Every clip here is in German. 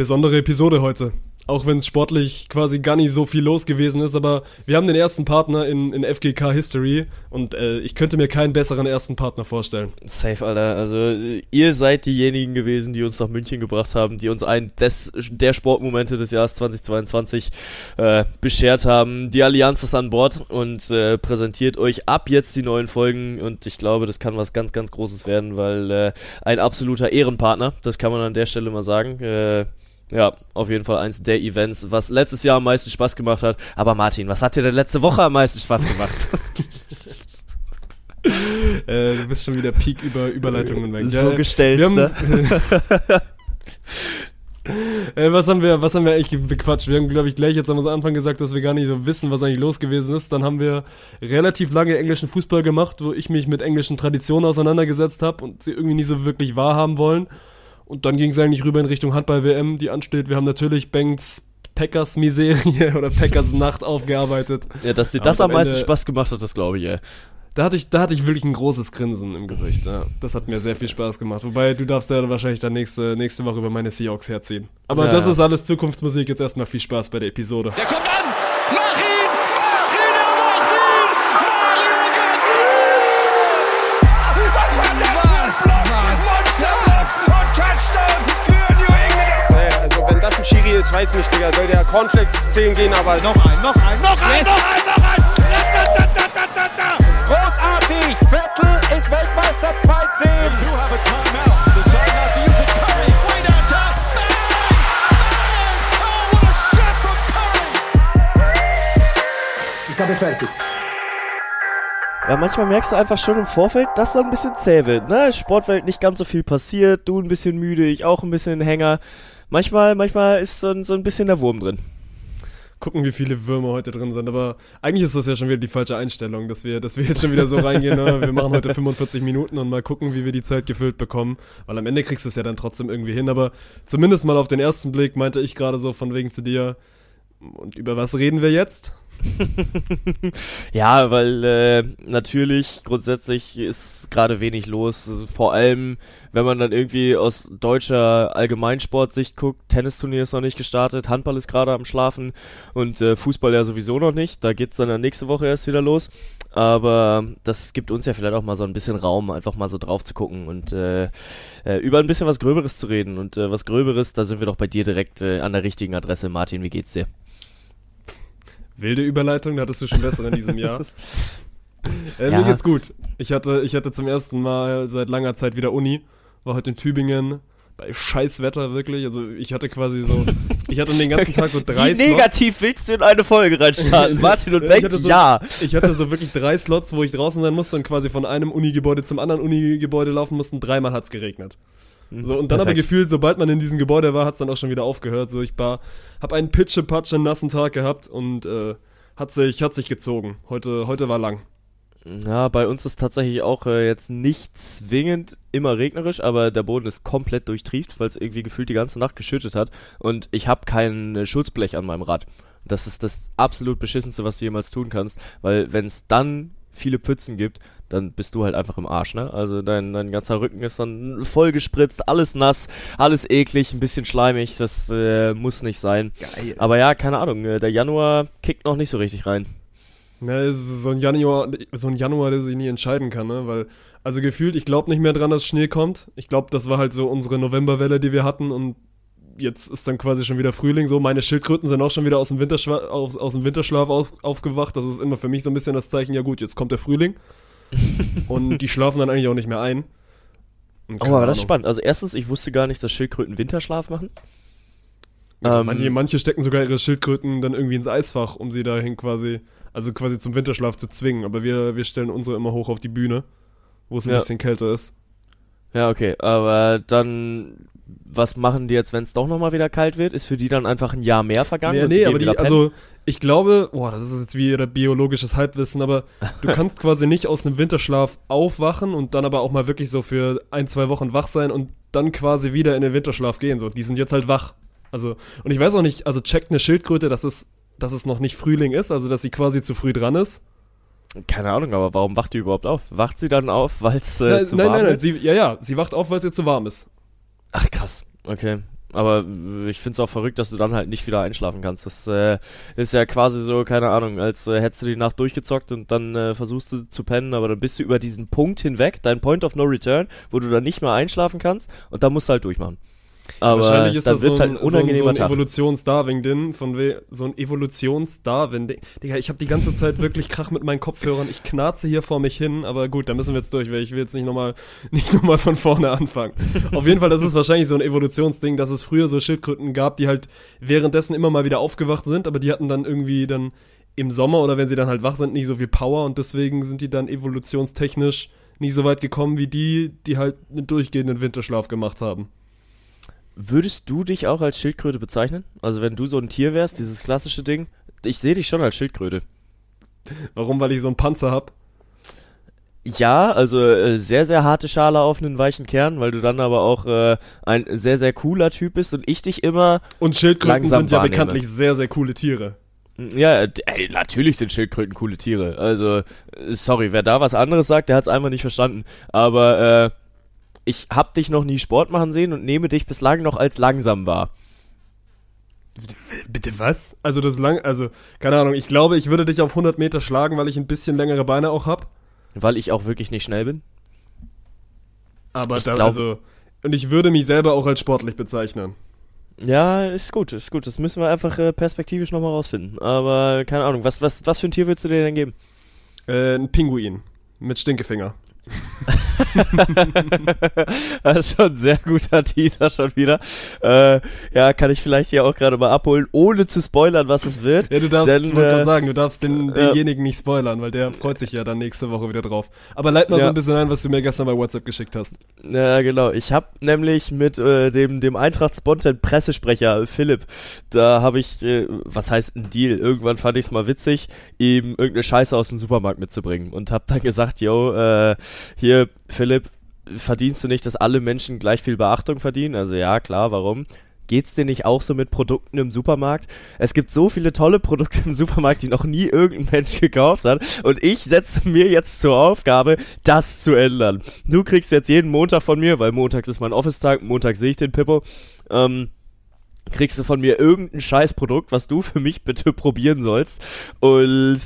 besondere Episode heute. Auch wenn sportlich quasi gar nicht so viel los gewesen ist, aber wir haben den ersten Partner in, in FGK History und äh, ich könnte mir keinen besseren ersten Partner vorstellen. Safe, Alter. Also ihr seid diejenigen gewesen, die uns nach München gebracht haben, die uns einen des, der Sportmomente des Jahres 2022 äh, beschert haben. Die Allianz ist an Bord und äh, präsentiert euch ab jetzt die neuen Folgen und ich glaube, das kann was ganz, ganz Großes werden, weil äh, ein absoluter Ehrenpartner, das kann man an der Stelle mal sagen. Ja, auf jeden Fall eins der Events, was letztes Jahr am meisten Spaß gemacht hat. Aber Martin, was hat dir denn letzte Woche am meisten Spaß gemacht? äh, du bist schon wieder Peak über Überleitungen weg. So ja, gestellt, haben, ne? äh, was haben wir, was haben wir eigentlich bequatscht? Wir haben, glaube ich, gleich jetzt am Anfang gesagt, dass wir gar nicht so wissen, was eigentlich los gewesen ist. Dann haben wir relativ lange englischen Fußball gemacht, wo ich mich mit englischen Traditionen auseinandergesetzt habe und sie irgendwie nicht so wirklich wahrhaben wollen. Und dann ging es eigentlich rüber in Richtung Handball-WM, die ansteht. Wir haben natürlich Banks Packers Miserie oder Packers Nacht aufgearbeitet. Ja, dass dir das am, am meisten Spaß gemacht hat, das glaube ich, ey. Da hatte ich, da hatte ich wirklich ein großes Grinsen im Gesicht. Ja. Das hat mir sehr viel Spaß gemacht. Wobei du darfst ja wahrscheinlich dann nächste, nächste Woche über meine Seahawks herziehen. Aber ja. das ist alles Zukunftsmusik. Jetzt erstmal viel Spaß bei der Episode. Der kommt an! Ist, weiß nicht, Digga, soll der Cornflakes 10 gehen, aber. Noch ein, noch ein, noch ein, yes. noch ein, noch ein! Da, da, da, da, da, Großartig! Vettel ist Weltmeister 2-10. Ich habe fertig. Ja, manchmal merkst du einfach schon im Vorfeld, dass so ein bisschen zäh wird, ne? Sportwelt nicht ganz so viel passiert, du ein bisschen müde, ich auch ein bisschen Hänger manchmal, manchmal ist so ein, so ein bisschen der Wurm drin. Gucken, wie viele Würmer heute drin sind, aber eigentlich ist das ja schon wieder die falsche Einstellung, dass wir, dass wir jetzt schon wieder so reingehen, ne? wir machen heute 45 Minuten und mal gucken, wie wir die Zeit gefüllt bekommen, weil am Ende kriegst du es ja dann trotzdem irgendwie hin, aber zumindest mal auf den ersten Blick meinte ich gerade so von wegen zu dir, und über was reden wir jetzt? ja, weil äh, natürlich grundsätzlich ist gerade wenig los. Vor allem, wenn man dann irgendwie aus deutscher Allgemeinsportsicht guckt, Tennisturnier ist noch nicht gestartet, Handball ist gerade am Schlafen und äh, Fußball ja sowieso noch nicht. Da geht's dann nächste Woche erst wieder los. Aber das gibt uns ja vielleicht auch mal so ein bisschen Raum, einfach mal so drauf zu gucken und äh, äh, über ein bisschen was Gröberes zu reden. Und äh, was Gröberes, da sind wir doch bei dir direkt äh, an der richtigen Adresse. Martin, wie geht's dir? Wilde Überleitung, da hattest du schon besser in diesem Jahr. Äh, ja. Mir geht's gut. Ich hatte, ich hatte zum ersten Mal seit langer Zeit wieder Uni, war heute in Tübingen, bei scheiß Wetter wirklich. Also ich hatte quasi so, ich hatte den ganzen Tag so drei Wie Slots. negativ willst du in eine Folge reinstarten? Martin und Beck, so, ja. Ich hatte so wirklich drei Slots, wo ich draußen sein musste und quasi von einem Unigebäude zum anderen Unigebäude laufen musste. Dreimal hat's geregnet. Mhm. So, und dann Perfekt. aber gefühlt, sobald man in diesem Gebäude war, hat's dann auch schon wieder aufgehört. So, ich war, hab einen pitche-patsche nassen Tag gehabt und äh, hat sich, hat sich gezogen. Heute, heute war lang. Ja, bei uns ist tatsächlich auch äh, jetzt nicht zwingend immer regnerisch, aber der Boden ist komplett durchtrieft, weil es irgendwie gefühlt die ganze Nacht geschüttet hat und ich habe kein äh, Schutzblech an meinem Rad. Das ist das absolut beschissenste, was du jemals tun kannst, weil wenn es dann viele Pfützen gibt, dann bist du halt einfach im Arsch, ne? Also dein, dein ganzer Rücken ist dann voll gespritzt, alles nass, alles eklig, ein bisschen schleimig, das äh, muss nicht sein. Geil. Aber ja, keine Ahnung, äh, der Januar kickt noch nicht so richtig rein. Ne, es ist so ein Januar, so ein Januar, der sich nie entscheiden kann, ne? Weil, also gefühlt, ich glaube nicht mehr dran, dass Schnee kommt. Ich glaube, das war halt so unsere Novemberwelle, die wir hatten und jetzt ist dann quasi schon wieder Frühling so. Meine Schildkröten sind auch schon wieder aus dem, Winterschla aus, aus dem Winterschlaf auf, aufgewacht. Das ist immer für mich so ein bisschen das Zeichen, ja gut, jetzt kommt der Frühling. und die schlafen dann eigentlich auch nicht mehr ein. Oh, aber das ist spannend. Also erstens, ich wusste gar nicht, dass Schildkröten Winterschlaf machen. Ja, ähm, manche, manche stecken sogar ihre Schildkröten dann irgendwie ins Eisfach, um sie dahin quasi, also quasi zum Winterschlaf zu zwingen. Aber wir, wir stellen unsere immer hoch auf die Bühne, wo es ein ja. bisschen kälter ist. Ja, okay. Aber dann was machen die jetzt, wenn es doch nochmal wieder kalt wird? Ist für die dann einfach ein Jahr mehr vergangen? Nee, nee aber die, also ich glaube, boah, das ist jetzt wieder biologisches Halbwissen, aber du kannst quasi nicht aus einem Winterschlaf aufwachen und dann aber auch mal wirklich so für ein, zwei Wochen wach sein und dann quasi wieder in den Winterschlaf gehen. So, die sind jetzt halt wach. Also, und ich weiß auch nicht, also checkt eine Schildkröte, dass es, dass es noch nicht Frühling ist, also dass sie quasi zu früh dran ist. Keine Ahnung, aber warum wacht die überhaupt auf? Wacht sie dann auf, weil es äh, nein, zu nein, warm nein, ist? Nein, nein, ja, ja, sie wacht auf, weil es ihr zu warm ist. Ach krass, okay. aber ich finde es auch verrückt, dass du dann halt nicht wieder einschlafen kannst. Das äh, ist ja quasi so, keine Ahnung, als äh, hättest du die Nacht durchgezockt und dann äh, versuchst du zu pennen, aber dann bist du über diesen Punkt hinweg, dein Point of No Return, wo du dann nicht mehr einschlafen kannst und dann musst du halt durchmachen. Aber Wahrscheinlich ist das so halt ein, ein unangenehmer so ein, so ein. Evolutions-Darwin-Ding, von we so ein Evolutions-Darwin. Digga, ich habe die ganze Zeit wirklich Krach mit meinen Kopfhörern. Ich knarze hier vor mich hin, aber gut, da müssen wir jetzt durch, weil ich will jetzt nicht nochmal nicht noch mal von vorne anfangen. Auf jeden Fall, das ist wahrscheinlich so ein Evolutionsding, dass es früher so Schildkröten gab, die halt währenddessen immer mal wieder aufgewacht sind, aber die hatten dann irgendwie dann im Sommer oder wenn sie dann halt wach sind, nicht so viel Power und deswegen sind die dann evolutionstechnisch nicht so weit gekommen wie die, die halt einen durchgehenden Winterschlaf gemacht haben. Würdest du dich auch als Schildkröte bezeichnen? Also wenn du so ein Tier wärst, dieses klassische Ding? Ich sehe dich schon als Schildkröte. Warum? Weil ich so einen Panzer hab. Ja, also äh, sehr, sehr harte Schale auf einen weichen Kern, weil du dann aber auch äh, ein sehr, sehr cooler Typ bist und ich dich immer. Und Schildkröten sind ja wahrnehme. bekanntlich sehr, sehr coole Tiere. Ja, d- ey, natürlich sind Schildkröten coole Tiere. Also, äh, sorry, wer da was anderes sagt, der hat es einfach nicht verstanden. Aber äh, ich hab dich noch nie Sport machen sehen und nehme dich bislang noch als langsam wahr. Bitte was? Also das lang, also keine Ahnung. Ich glaube, ich würde dich auf 100 Meter schlagen, weil ich ein bisschen längere Beine auch hab. Weil ich auch wirklich nicht schnell bin. Aber Ich da, glaub- also und ich würde mich selber auch als sportlich bezeichnen. Ja, ist gut, ist gut. Das müssen wir einfach äh, perspektivisch nochmal rausfinden. Aber keine Ahnung, was, was, was für ein Tier würdest du dir denn geben? Äh, ein Pinguin mit Stinkefinger. das ist schon ein sehr guter Teaser schon wieder. Äh, ja, kann ich vielleicht hier auch gerade mal abholen, ohne zu spoilern, was es wird. Ja, du darfst, Denn, ich wollte äh, sagen, du darfst den, denjenigen nicht spoilern, weil der freut sich ja dann nächste Woche wieder drauf. Aber leit mal so Ja. ein bisschen ein, was du mir gestern bei WhatsApp geschickt hast. Ja, genau. Ich habe nämlich mit äh, dem, dem Eintracht Spontan Pressesprecher Philipp, da habe ich, äh, was heißt ein Deal? Irgendwann fand ich es mal witzig, ihm irgendeine Scheiße aus dem Supermarkt mitzubringen und habe dann gesagt, yo, äh, hier, Philipp, verdienst du nicht, dass alle Menschen gleich viel Beachtung verdienen? Also ja, klar, warum? Geht's dir nicht auch so mit Produkten im Supermarkt? Es gibt so viele tolle Produkte im Supermarkt, die noch nie irgendein Mensch gekauft hat. Und ich setze mir jetzt zur Aufgabe, das zu ändern. Du kriegst jetzt jeden Montag von mir, weil montags ist mein Office-Tag, Montag sehe ich den Pippo, ähm, kriegst du von mir irgendein Scheißprodukt, was du für mich bitte probieren sollst. Und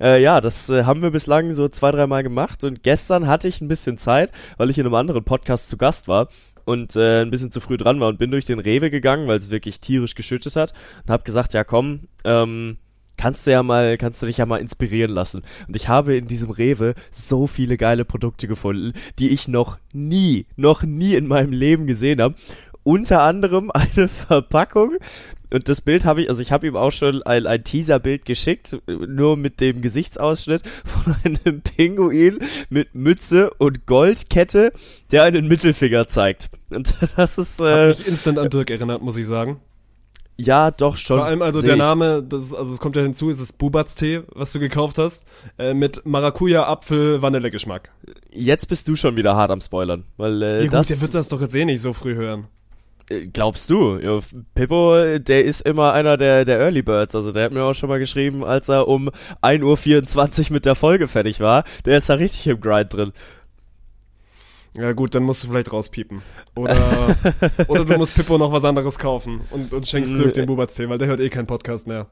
äh, ja, das äh, haben wir bislang so zwei, dreimal gemacht. Und gestern hatte ich ein bisschen Zeit, weil ich in einem anderen Podcast zu Gast war und äh, ein bisschen zu früh dran war und bin durch den Rewe gegangen, weil es wirklich tierisch geschüttet hat und habe gesagt, ja komm, ähm, kannst du ja mal, kannst du dich ja mal inspirieren lassen. Und ich habe in diesem Rewe so viele geile Produkte gefunden, die ich noch nie, noch nie in meinem Leben gesehen habe. Unter anderem eine Verpackung. Und das Bild habe ich, also ich habe ihm auch schon ein, ein Teaser-Bild geschickt, nur mit dem Gesichtsausschnitt von einem Pinguin mit Mütze und Goldkette, der einen Mittelfinger zeigt. Und das ist, Hat äh, mich instant an Dirk erinnert, muss ich sagen. ja, doch schon. Vor allem also der. Name, das ist, also es kommt ja hinzu, ist es Bubatz-Tee, was du gekauft hast, äh, mit Maracuja, Apfel, Vanillegeschmack. Jetzt bist du schon wieder hart am Spoilern, weil äh, Ja gut, das der wird das doch jetzt eh nicht so früh hören. Äh, glaubst du? Ja, Pippo, der ist immer einer der der Early Birds, also der hat mir auch schon mal geschrieben, als er um 1:24 Uhr mit der Folge fertig war, der ist da richtig im Grind drin. Ja gut, dann musst du vielleicht rauspiepen. Oder, oder du musst Pippo noch was anderes kaufen und, und schenkst Dirk den Bubatz-Tee, weil der hört eh keinen Podcast mehr.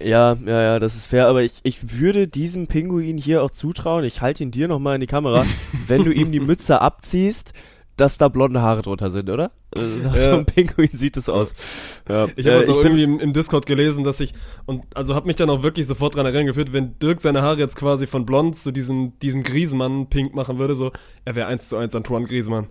Ja, ja, ja, das ist fair, aber ich, ich würde diesem Pinguin hier auch zutrauen, ich halte ihn dir nochmal in die Kamera, wenn du ihm die Mütze abziehst, dass da blonde Haare drunter sind, oder? So Ja. ein Pinguin sieht es aus. Ja. Ich habe Äh, also irgendwie im, im Discord gelesen, dass ich, und also habe mich dann auch wirklich sofort dran erinnern geführt, wenn Dirk seine Haare jetzt quasi von blond zu diesem, diesem Griezmann pink machen würde, so, er wäre eins zu eins Antoine Griezmann.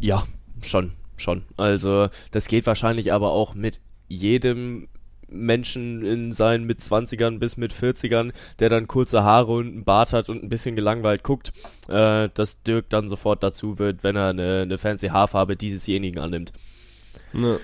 Ja, schon, schon. Also, das geht wahrscheinlich aber auch mit jedem Menschen in seinen mit 20ern bis mit 40ern, der dann kurze Haare und einen Bart hat und ein bisschen gelangweilt guckt, äh, dass Dirk dann sofort dazu wird, wenn er eine, eine fancy Haarfarbe diesesjenigen annimmt. Ne.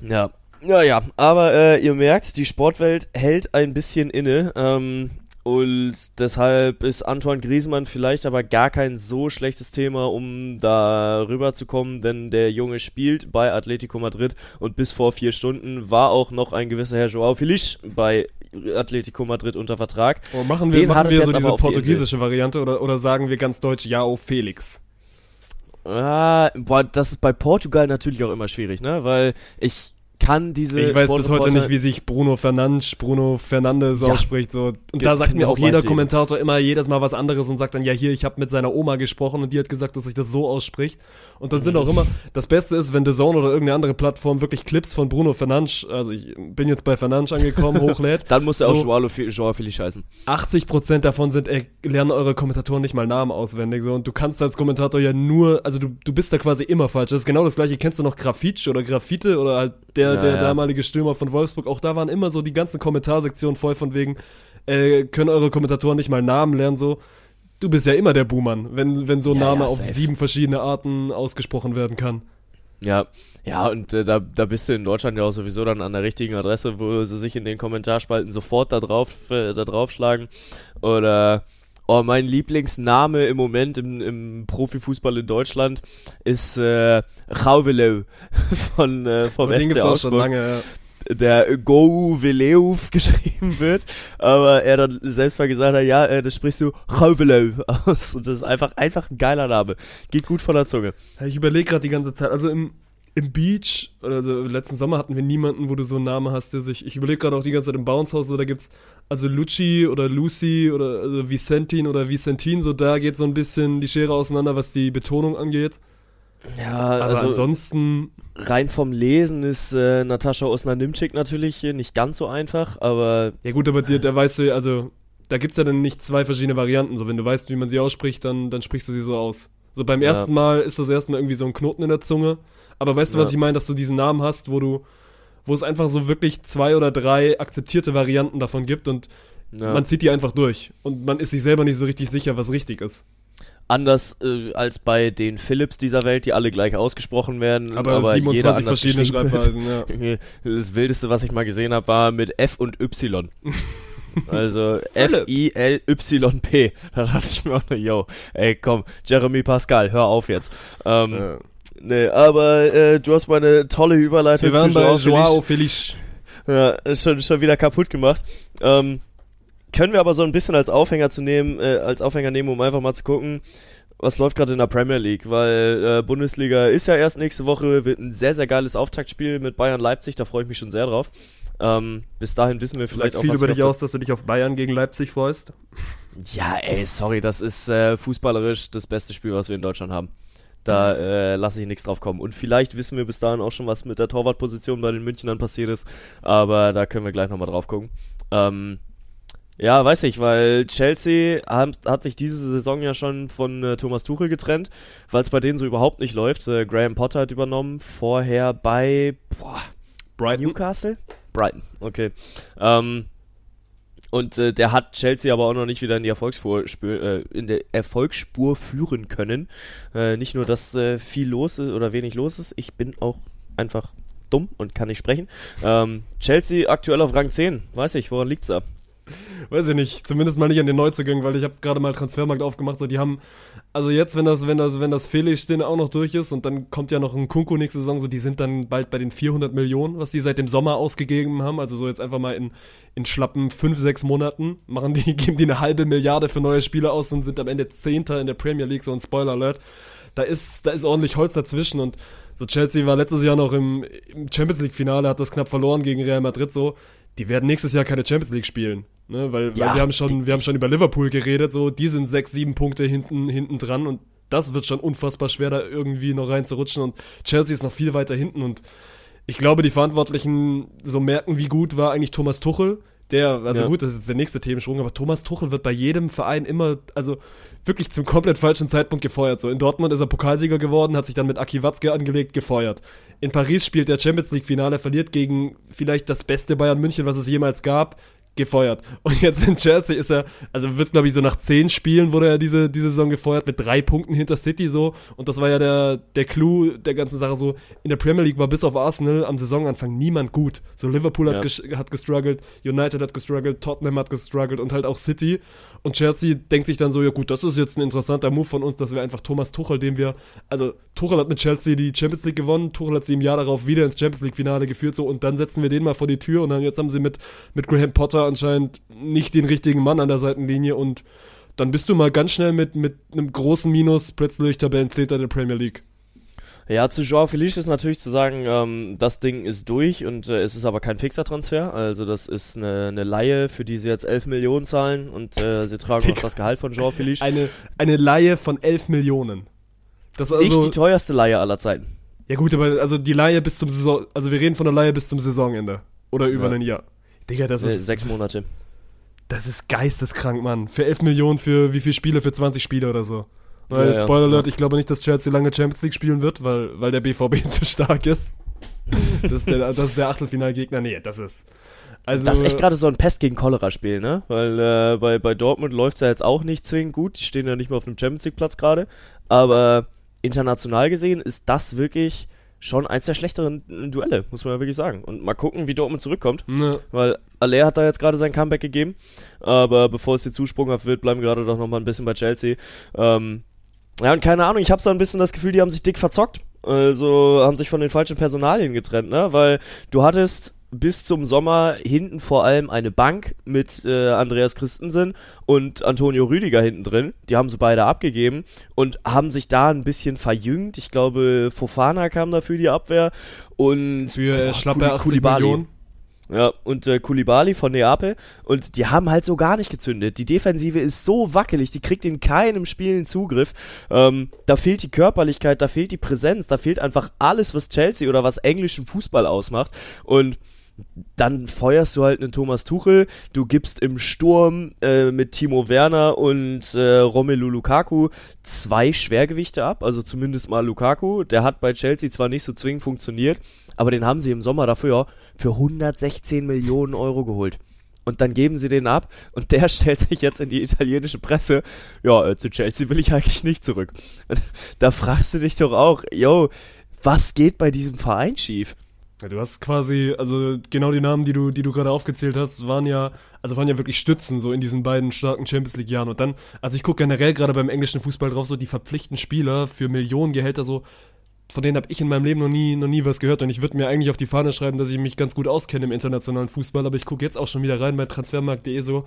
Ja. Ja, ja, aber äh, ihr merkt, die Sportwelt hält ein bisschen inne. Ähm, und deshalb ist Antoine Griezmann vielleicht aber gar kein so schlechtes Thema, um da rüberzukommen, denn der Junge spielt bei Atletico Madrid und bis vor vier Stunden war auch noch ein gewisser Herr Joao Felix bei Atletico Madrid unter Vertrag. Oh, machen wir, Den machen wir so diese auf die portugiesische Variante oder, oder sagen wir ganz deutsch Jao Felix? Ah, boah, das ist bei Portugal natürlich auch immer schwierig, ne? Weil ich kann diese. Ich weiß bis heute nicht, wie sich Bruno Fernandes, Bruno Fernandes ja. ausspricht. So. Und da sagt mir auch jeder Kommentator immer jedes Mal was anderes und sagt dann, ja hier, ich habe mit seiner Oma gesprochen und die hat gesagt, dass sich das so ausspricht. Und dann sind auch immer, das Beste ist, wenn The Zone oder irgendeine andere Plattform wirklich Clips von Bruno Fernandes, also ich bin jetzt bei Fernandes angekommen, hochlädt. dann muss er so, auch Joao Felix scheißen. 80% davon sind, ey, lernen eure Kommentatoren nicht mal Namen auswendig. So. Und du kannst als Kommentator ja nur, also du, du bist da quasi immer falsch. Das ist genau das gleiche. Kennst du noch Grafitsch oder Graffite oder halt der, ja, der ja. damalige Stürmer von Wolfsburg? Auch da waren immer so die ganzen Kommentarsektionen voll von wegen, äh, können eure Kommentatoren nicht mal Namen lernen, so du bist ja immer der Buhmann, wenn, wenn so ein ja, Name ja, auf sieben verschiedene Arten ausgesprochen werden kann. Ja, ja, und äh, da, da bist du in Deutschland ja auch sowieso dann an der richtigen Adresse, wo sie sich in den Kommentarspalten sofort da drauf, äh, da draufschlagen. Oder, oh, mein Lieblingsname im Moment im, im Profifußball in Deutschland ist äh, Rauvelau von, äh, vom Aber FC auch schon lange, ja der Go Veleuf geschrieben wird, aber er dann selbst mal gesagt hat, ja, äh, das sprichst du Chauvelau aus und das ist einfach, einfach ein geiler Name. Geht gut von der Zunge. Ich überlege gerade die ganze Zeit, also im, im Beach, also letzten Sommer hatten wir niemanden, wo du so einen Namen hast, der sich, ich überlege gerade auch die ganze Zeit im Bounce-Haus, so da gibt's also Luci oder Lucy oder also Vicentin oder Vicentin, so da geht so ein bisschen die Schere auseinander, was die Betonung angeht. Ja, aber also ansonsten. Rein vom Lesen ist äh, Natascha Osna-Nimczyk natürlich nicht ganz so einfach, aber. Ja, gut, aber dir, da weißt du, also, da gibt es ja dann nicht zwei verschiedene Varianten. So, wenn du weißt, wie man sie ausspricht, dann, dann sprichst du sie so aus. So, beim ja. ersten Mal ist das erstmal irgendwie so ein Knoten in der Zunge. Aber weißt du, was ich meine, dass du diesen Namen hast, wo du, wo es einfach so wirklich zwei oder drei akzeptierte Varianten davon gibt und ja. man zieht die einfach durch. Und man ist sich selber nicht so richtig sicher, was richtig ist. Anders äh, als bei den Philips dieser Welt, die alle gleich ausgesprochen werden. Aber, aber 27 jeder verschiedene Schreibweisen, ja. Das Wildeste, was ich mal gesehen habe, war mit F und Y. Also F-I-L-Y-P. Da dachte ich mir auch nur, yo, ey, komm, Jeremy Pascal, hör auf jetzt. Ähm, ja. Nee, aber äh, du hast mal eine tolle Überleitung Wir waren bei Joao Felix. Ja, schon, schon wieder kaputt gemacht. Ähm, können wir aber so ein bisschen als Aufhänger zu nehmen, äh, als Aufhänger nehmen, um einfach mal zu gucken, was läuft gerade in der Premier League, weil äh, Bundesliga ist ja erst nächste Woche, wird ein sehr, sehr geiles Auftaktspiel mit Bayern Leipzig, da freue ich mich schon sehr drauf. Ähm, bis dahin wissen wir vielleicht Sagt auch viel über dich aus, dass du dich auf Bayern gegen Leipzig freust. Ja, ey, sorry, das ist äh, fußballerisch das beste Spiel, was wir in Deutschland haben. Da äh, lasse ich nichts drauf kommen. Und vielleicht wissen wir bis dahin auch schon, was mit der Torwartposition bei den Münchnern passiert ist. Aber da können wir gleich nochmal drauf gucken. Ähm, ja, weiß ich, weil Chelsea hat, hat sich diese Saison ja schon von äh, Thomas Tuchel getrennt, weil es bei denen so überhaupt nicht läuft. Äh, Graham Potter hat übernommen, vorher bei boah, Brighton. Newcastle? Brighton, okay. Ähm, und äh, der hat Chelsea aber auch noch nicht wieder in die Erfolgsspur, äh, in der Erfolgsspur führen können. Äh, nicht nur, dass äh, viel los ist oder wenig los ist, ich bin auch einfach dumm und kann nicht sprechen. Ähm, Chelsea aktuell auf Rang 10, weiß ich, woran liegt's da? Weiß ich nicht, zumindest mal nicht an den Neuzugängen, weil ich habe gerade mal Transfermarkt aufgemacht, so die haben, also jetzt, wenn das, wenn das, wenn das Felix-Stehen auch noch durch ist und dann kommt ja noch ein Kunku nächste Saison, so die sind dann bald bei den 400 Millionen, was die seit dem Sommer ausgegeben haben, also so jetzt einfach mal in, in schlappen 5, 6 Monaten, machen die, geben die eine halbe Milliarde für neue Spieler aus und sind am Ende Zehnter in der Premier League, so ein Spoiler-Alert. Da ist, da ist ordentlich Holz dazwischen und so Chelsea war letztes Jahr noch im, im Champions League Finale, hat das knapp verloren gegen Real Madrid so. Die werden nächstes Jahr keine Champions League spielen. Ne, weil, ja, weil wir haben schon, wir haben schon über Liverpool geredet, so, die sind sechs, sieben Punkte hinten, hinten dran und das wird schon unfassbar schwer, da irgendwie noch reinzurutschen und Chelsea ist noch viel weiter hinten und ich glaube, die Verantwortlichen so merken, wie gut war eigentlich Thomas Tuchel. Der, also ja. gut, das ist jetzt der nächste Themensprung, aber Thomas Tuchel wird bei jedem Verein immer, also wirklich zum komplett falschen Zeitpunkt gefeuert. So in Dortmund ist er Pokalsieger geworden, hat sich dann mit Aki Watzke angelegt, gefeuert. In Paris spielt der Champions League Finale, verliert gegen vielleicht das beste Bayern München, was es jemals gab gefeuert. Und jetzt in Chelsea ist er, also wird glaube ich so nach zehn Spielen wurde er diese, diese Saison gefeuert mit drei Punkten hinter City so. Und das war ja der, der Clou der ganzen Sache so. In der Premier League war bis auf Arsenal am Saisonanfang niemand gut. So Liverpool ja. hat, ges hat gestruggelt, United hat gestruggelt, Tottenham hat gestruggelt und halt auch City. Und Chelsea denkt sich dann so, ja gut, das ist jetzt ein interessanter Move von uns, dass wir einfach Thomas Tuchel, dem wir, also Tuchel hat mit Chelsea die Champions League gewonnen, Tuchel hat sie im Jahr darauf wieder ins Champions League Finale geführt so und dann setzen wir den mal vor die Tür und dann jetzt haben sie mit, mit Graham Potter anscheinend nicht den richtigen Mann an der Seitenlinie und dann bist du mal ganz schnell mit, mit einem großen Minus plötzlich Tabellenzehnter der Premier League. Ja, zu Joao Felice ist natürlich zu sagen, ähm, das Ding ist durch und äh, es ist aber kein fixer Transfer. Also das ist eine, eine Laie, für die sie jetzt 11 Millionen zahlen und äh, sie tragen auch das Gehalt von Joao Felice. Eine, eine Laie von 11 Millionen. Das also, Nicht die teuerste Laie aller Zeiten. Ja gut, aber also die Laie bis zum Saison, also wir reden von der Laie bis zum Saisonende. Oder über ja. ein Jahr. Digga, das ist... Sechs Monate. Das ist geisteskrank, Mann. Für 11 Millionen für wie viele Spiele? Für 20 Spiele oder so. Weil, ja, Spoiler Alert, ja. ich glaube nicht, dass Chelsea lange Champions League spielen wird, weil, weil der BVB zu stark ist. das, ist der, das ist der Achtelfinalgegner. Nee, das ist. Also, das ist echt gerade so ein Pest gegen Cholera-Spiel, ne? Weil äh, bei, bei Dortmund läuft es ja jetzt auch nicht zwingend gut. Die stehen ja nicht mehr auf dem Champions League-Platz gerade. Aber international gesehen ist das wirklich schon eins der schlechteren Duelle, muss man ja wirklich sagen. Und mal gucken, wie Dortmund zurückkommt. Ne. Weil Aller hat da jetzt gerade sein Comeback gegeben. Aber bevor es hier zusprunghaft wird, bleiben wir gerade doch nochmal ein bisschen bei Chelsea. Ähm, ja, und keine Ahnung, ich habe so ein bisschen das Gefühl, die haben sich dick verzockt. Also haben sich von den falschen Personalien getrennt, ne? Weil du hattest bis zum Sommer hinten vor allem eine Bank mit äh, Andreas Christensen und Antonio Rüdiger hinten drin. Die haben sie beide abgegeben und haben sich da ein bisschen verjüngt. Ich glaube, Fofana kam dafür die Abwehr und für äh, schlappe 80 Koulibaly. Millionen. Ja, und äh, Kulibali von Neapel. Und die haben halt so gar nicht gezündet. Die Defensive ist so wackelig, die kriegt in keinem Spiel einen Zugriff. Ähm, da fehlt die Körperlichkeit, da fehlt die Präsenz, da fehlt einfach alles, was Chelsea oder was englischen Fußball ausmacht. Und dann feuerst du halt einen Thomas Tuchel, du gibst im Sturm äh, mit Timo Werner und äh, Romelu Lukaku zwei Schwergewichte ab, also zumindest mal Lukaku. Der hat bei Chelsea zwar nicht so zwingend funktioniert, aber den haben sie im Sommer dafür für 116 Millionen Euro geholt. Und dann geben sie den ab und der stellt sich jetzt in die italienische Presse. Ja, äh, zu Chelsea will ich eigentlich nicht zurück. Da fragst du dich doch auch, yo, was geht bei diesem Verein schief? Du hast quasi, also genau die Namen, die du, die du gerade aufgezählt hast, waren ja, also waren ja wirklich Stützen so in diesen beiden starken Champions League Jahren. Und dann, also ich gucke generell gerade beim englischen Fußball drauf, so die verpflichten Spieler für Millionen Gehälter so von denen habe ich in meinem Leben noch nie, noch nie was gehört. Und ich würde mir eigentlich auf die Fahne schreiben, dass ich mich ganz gut auskenne im internationalen Fußball. Aber ich gucke jetzt auch schon wieder rein bei transfermarkt.de so.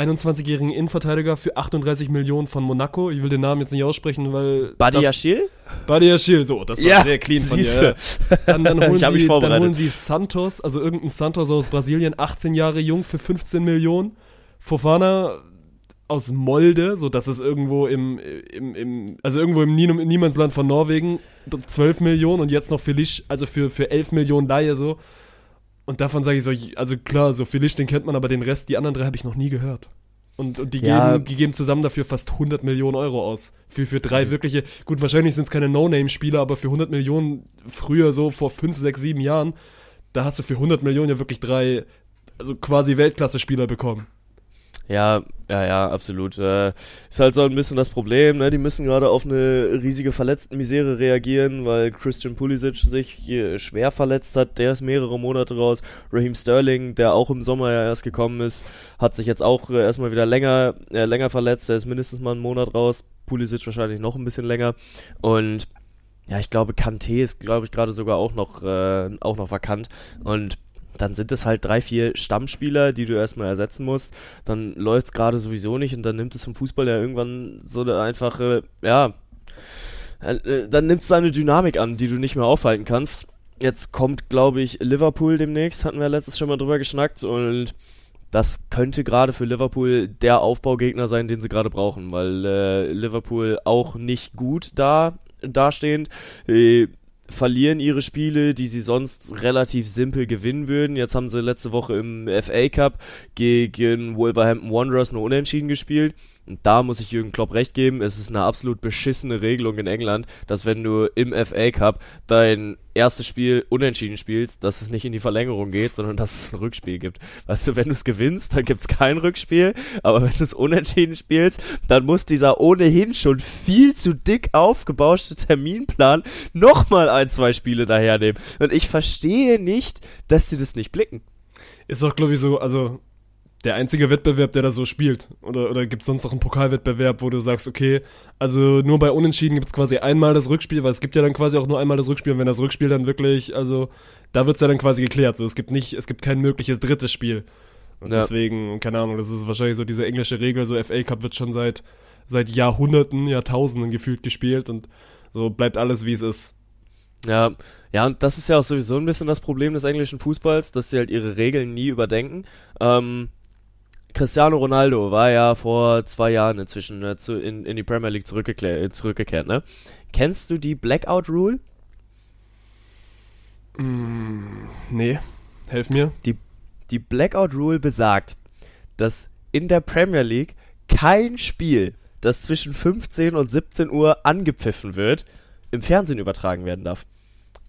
21-jährigen Innenverteidiger für 38 Millionen von Monaco. Ich will den Namen jetzt nicht aussprechen, weil. Badi Yashil? Badi Yashil, so, das war ja, sehr clean von dir. Dann, dann, holen sie, dann holen sie Santos, also irgendein Santos aus Brasilien, 18 Jahre jung für 15 Millionen. Fofana aus Molde, so dass es irgendwo im, im, im also irgendwo im Niemandsland von Norwegen 12 Millionen und jetzt noch Felice, also für, für 11 Millionen Laie so. Und davon sage ich so, also klar, so Felice, den kennt man, aber den Rest, die anderen drei habe ich noch nie gehört. Und, und die, ja. geben, die geben zusammen dafür fast 100 Millionen Euro aus. Für, für drei wirkliche, gut, wahrscheinlich sind es keine No-Name-Spieler, aber für 100 Millionen früher so vor 5, 6, 7 Jahren, da hast du für 100 Millionen ja wirklich drei, also quasi Weltklasse-Spieler bekommen. Ja, ja, ja, absolut. Äh, ist halt so ein bisschen das Problem, ne? Die müssen gerade auf eine riesige Verletztenmisere reagieren, weil Christian Pulisic sich schwer verletzt hat. Der ist mehrere Monate raus. Raheem Sterling, der auch im Sommer ja erst gekommen ist, hat sich jetzt auch äh, erstmal wieder länger, äh, länger verletzt. Der ist mindestens mal einen Monat raus. Pulisic wahrscheinlich noch ein bisschen länger. Und ja, ich glaube, Kanté ist, glaube ich, gerade sogar auch noch, äh, auch noch vakant. Und dann sind es halt drei, vier Stammspieler, die du erstmal ersetzen musst. Dann läuft es gerade sowieso nicht und dann nimmt es vom Fußball ja irgendwann so eine einfache, ja, äh, äh, dann nimmt es seine Dynamik an, die du nicht mehr aufhalten kannst. Jetzt kommt, glaube ich, Liverpool demnächst, hatten wir letztes schon mal drüber geschnackt und das könnte gerade für Liverpool der Aufbaugegner sein, den sie gerade brauchen, weil äh, Liverpool auch nicht gut da dastehend. Äh, verlieren ihre Spiele, die sie sonst relativ simpel gewinnen würden. Jetzt haben sie letzte Woche im FA Cup gegen Wolverhampton Wanderers nur unentschieden gespielt. Und da muss ich Jürgen Klopp recht geben, es ist eine absolut beschissene Regelung in England, dass wenn du im FA Cup dein erstes Spiel unentschieden spielst, dass es nicht in die Verlängerung geht, sondern dass es ein Rückspiel gibt. Weißt du, wenn du es gewinnst, dann gibt es kein Rückspiel, aber wenn du es unentschieden spielst, dann muss dieser ohnehin schon viel zu dick aufgebauschte Terminplan nochmal ein, zwei Spiele dahernehmen. Und ich verstehe nicht, dass sie das nicht blicken. Ist doch, glaube ich, so, also der einzige Wettbewerb, der da so spielt? Oder, oder gibt es sonst noch einen Pokalwettbewerb, wo du sagst, okay, also nur bei Unentschieden gibt es quasi einmal das Rückspiel, weil es gibt ja dann quasi auch nur einmal das Rückspiel und wenn das Rückspiel dann wirklich, also da wird es ja dann quasi geklärt. So, es gibt nicht, es gibt kein mögliches drittes Spiel. Und Ja. deswegen, keine Ahnung, das ist wahrscheinlich so diese englische Regel, so FA Cup wird schon seit, seit Jahrhunderten, Jahrtausenden gefühlt gespielt und so bleibt alles wie es ist. Ja, ja, und das ist ja auch sowieso ein bisschen das Problem des englischen Fußballs, dass sie halt ihre Regeln nie überdenken. Ähm, Cristiano Ronaldo war ja vor zwei Jahren inzwischen äh, zu, in, in die Premier League zurückgeklä- äh, zurückgekehrt, ne? Kennst du die Blackout Rule? Nee, helf mir. Die Blackout Rule besagt, dass in der Premier League kein Spiel, das zwischen 15 und 17 Uhr angepfiffen wird, im Fernsehen übertragen werden darf.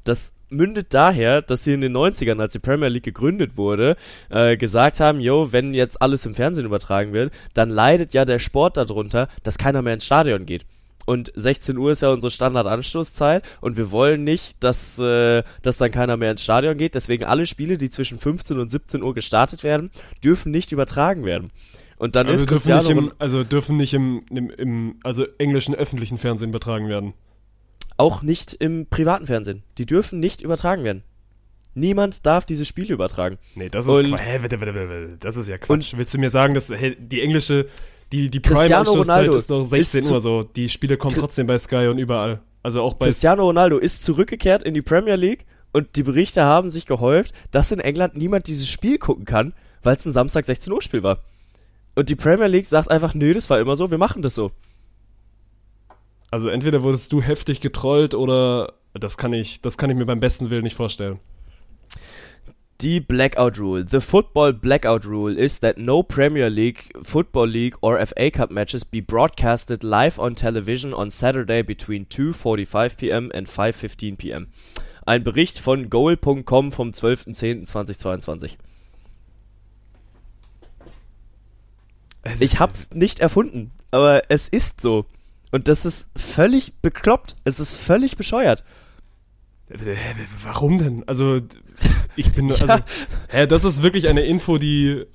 Das mündet daher, dass sie in den 90ern, als die Premier League gegründet wurde, äh, gesagt haben, jo, wenn jetzt alles im Fernsehen übertragen wird, dann leidet ja der Sport darunter, dass keiner mehr ins Stadion geht. Und 16 Uhr ist ja unsere Standardanstoßzeit und wir wollen nicht, dass, äh, dass dann keiner mehr ins Stadion geht. Deswegen alle Spiele, die zwischen 15 und 17 Uhr gestartet werden, dürfen nicht übertragen werden. Und dann Also ist dürfen, Cristiano nicht im, also dürfen nicht im, im, im also englischen öffentlichen Fernsehen übertragen werden. Auch nicht im privaten Fernsehen. Die dürfen nicht übertragen werden. Niemand darf diese Spiele übertragen. Nee, das Und- ist Quatsch. Hä, warte, warte, warte, das ist ja Quatsch. Willst du mir sagen, dass hey, die englische, die, die Ronaldo ist doch 16 ist zu- Uhr so. Die Spiele kommen trotzdem bei Sky und überall. Also auch bei Cristiano Ronaldo ist zurückgekehrt in die Premier League und die Berichte haben sich gehäuft, dass in England niemand dieses Spiel gucken kann, weil es ein Samstag 16 Uhr Spiel war. Und die Premier League sagt einfach, nö, das war immer so, wir machen das so. Also entweder wurdest du heftig getrollt oder das kann ich, das kann ich mir beim besten Willen nicht vorstellen. Die Blackout Rule. The Football Blackout Rule is that no Premier League, Football League or FA Cup matches be broadcasted live on television on Saturday between 2.45 pm and 5.15 pm. Ein Bericht von goal.com vom 12.10.2022. Ich hab's nicht erfunden, aber es ist so. Und das ist völlig bekloppt. Es ist völlig bescheuert. Hä, Warum denn? Also ich bin, Ja. also, hä, das ist wirklich eine Info, die,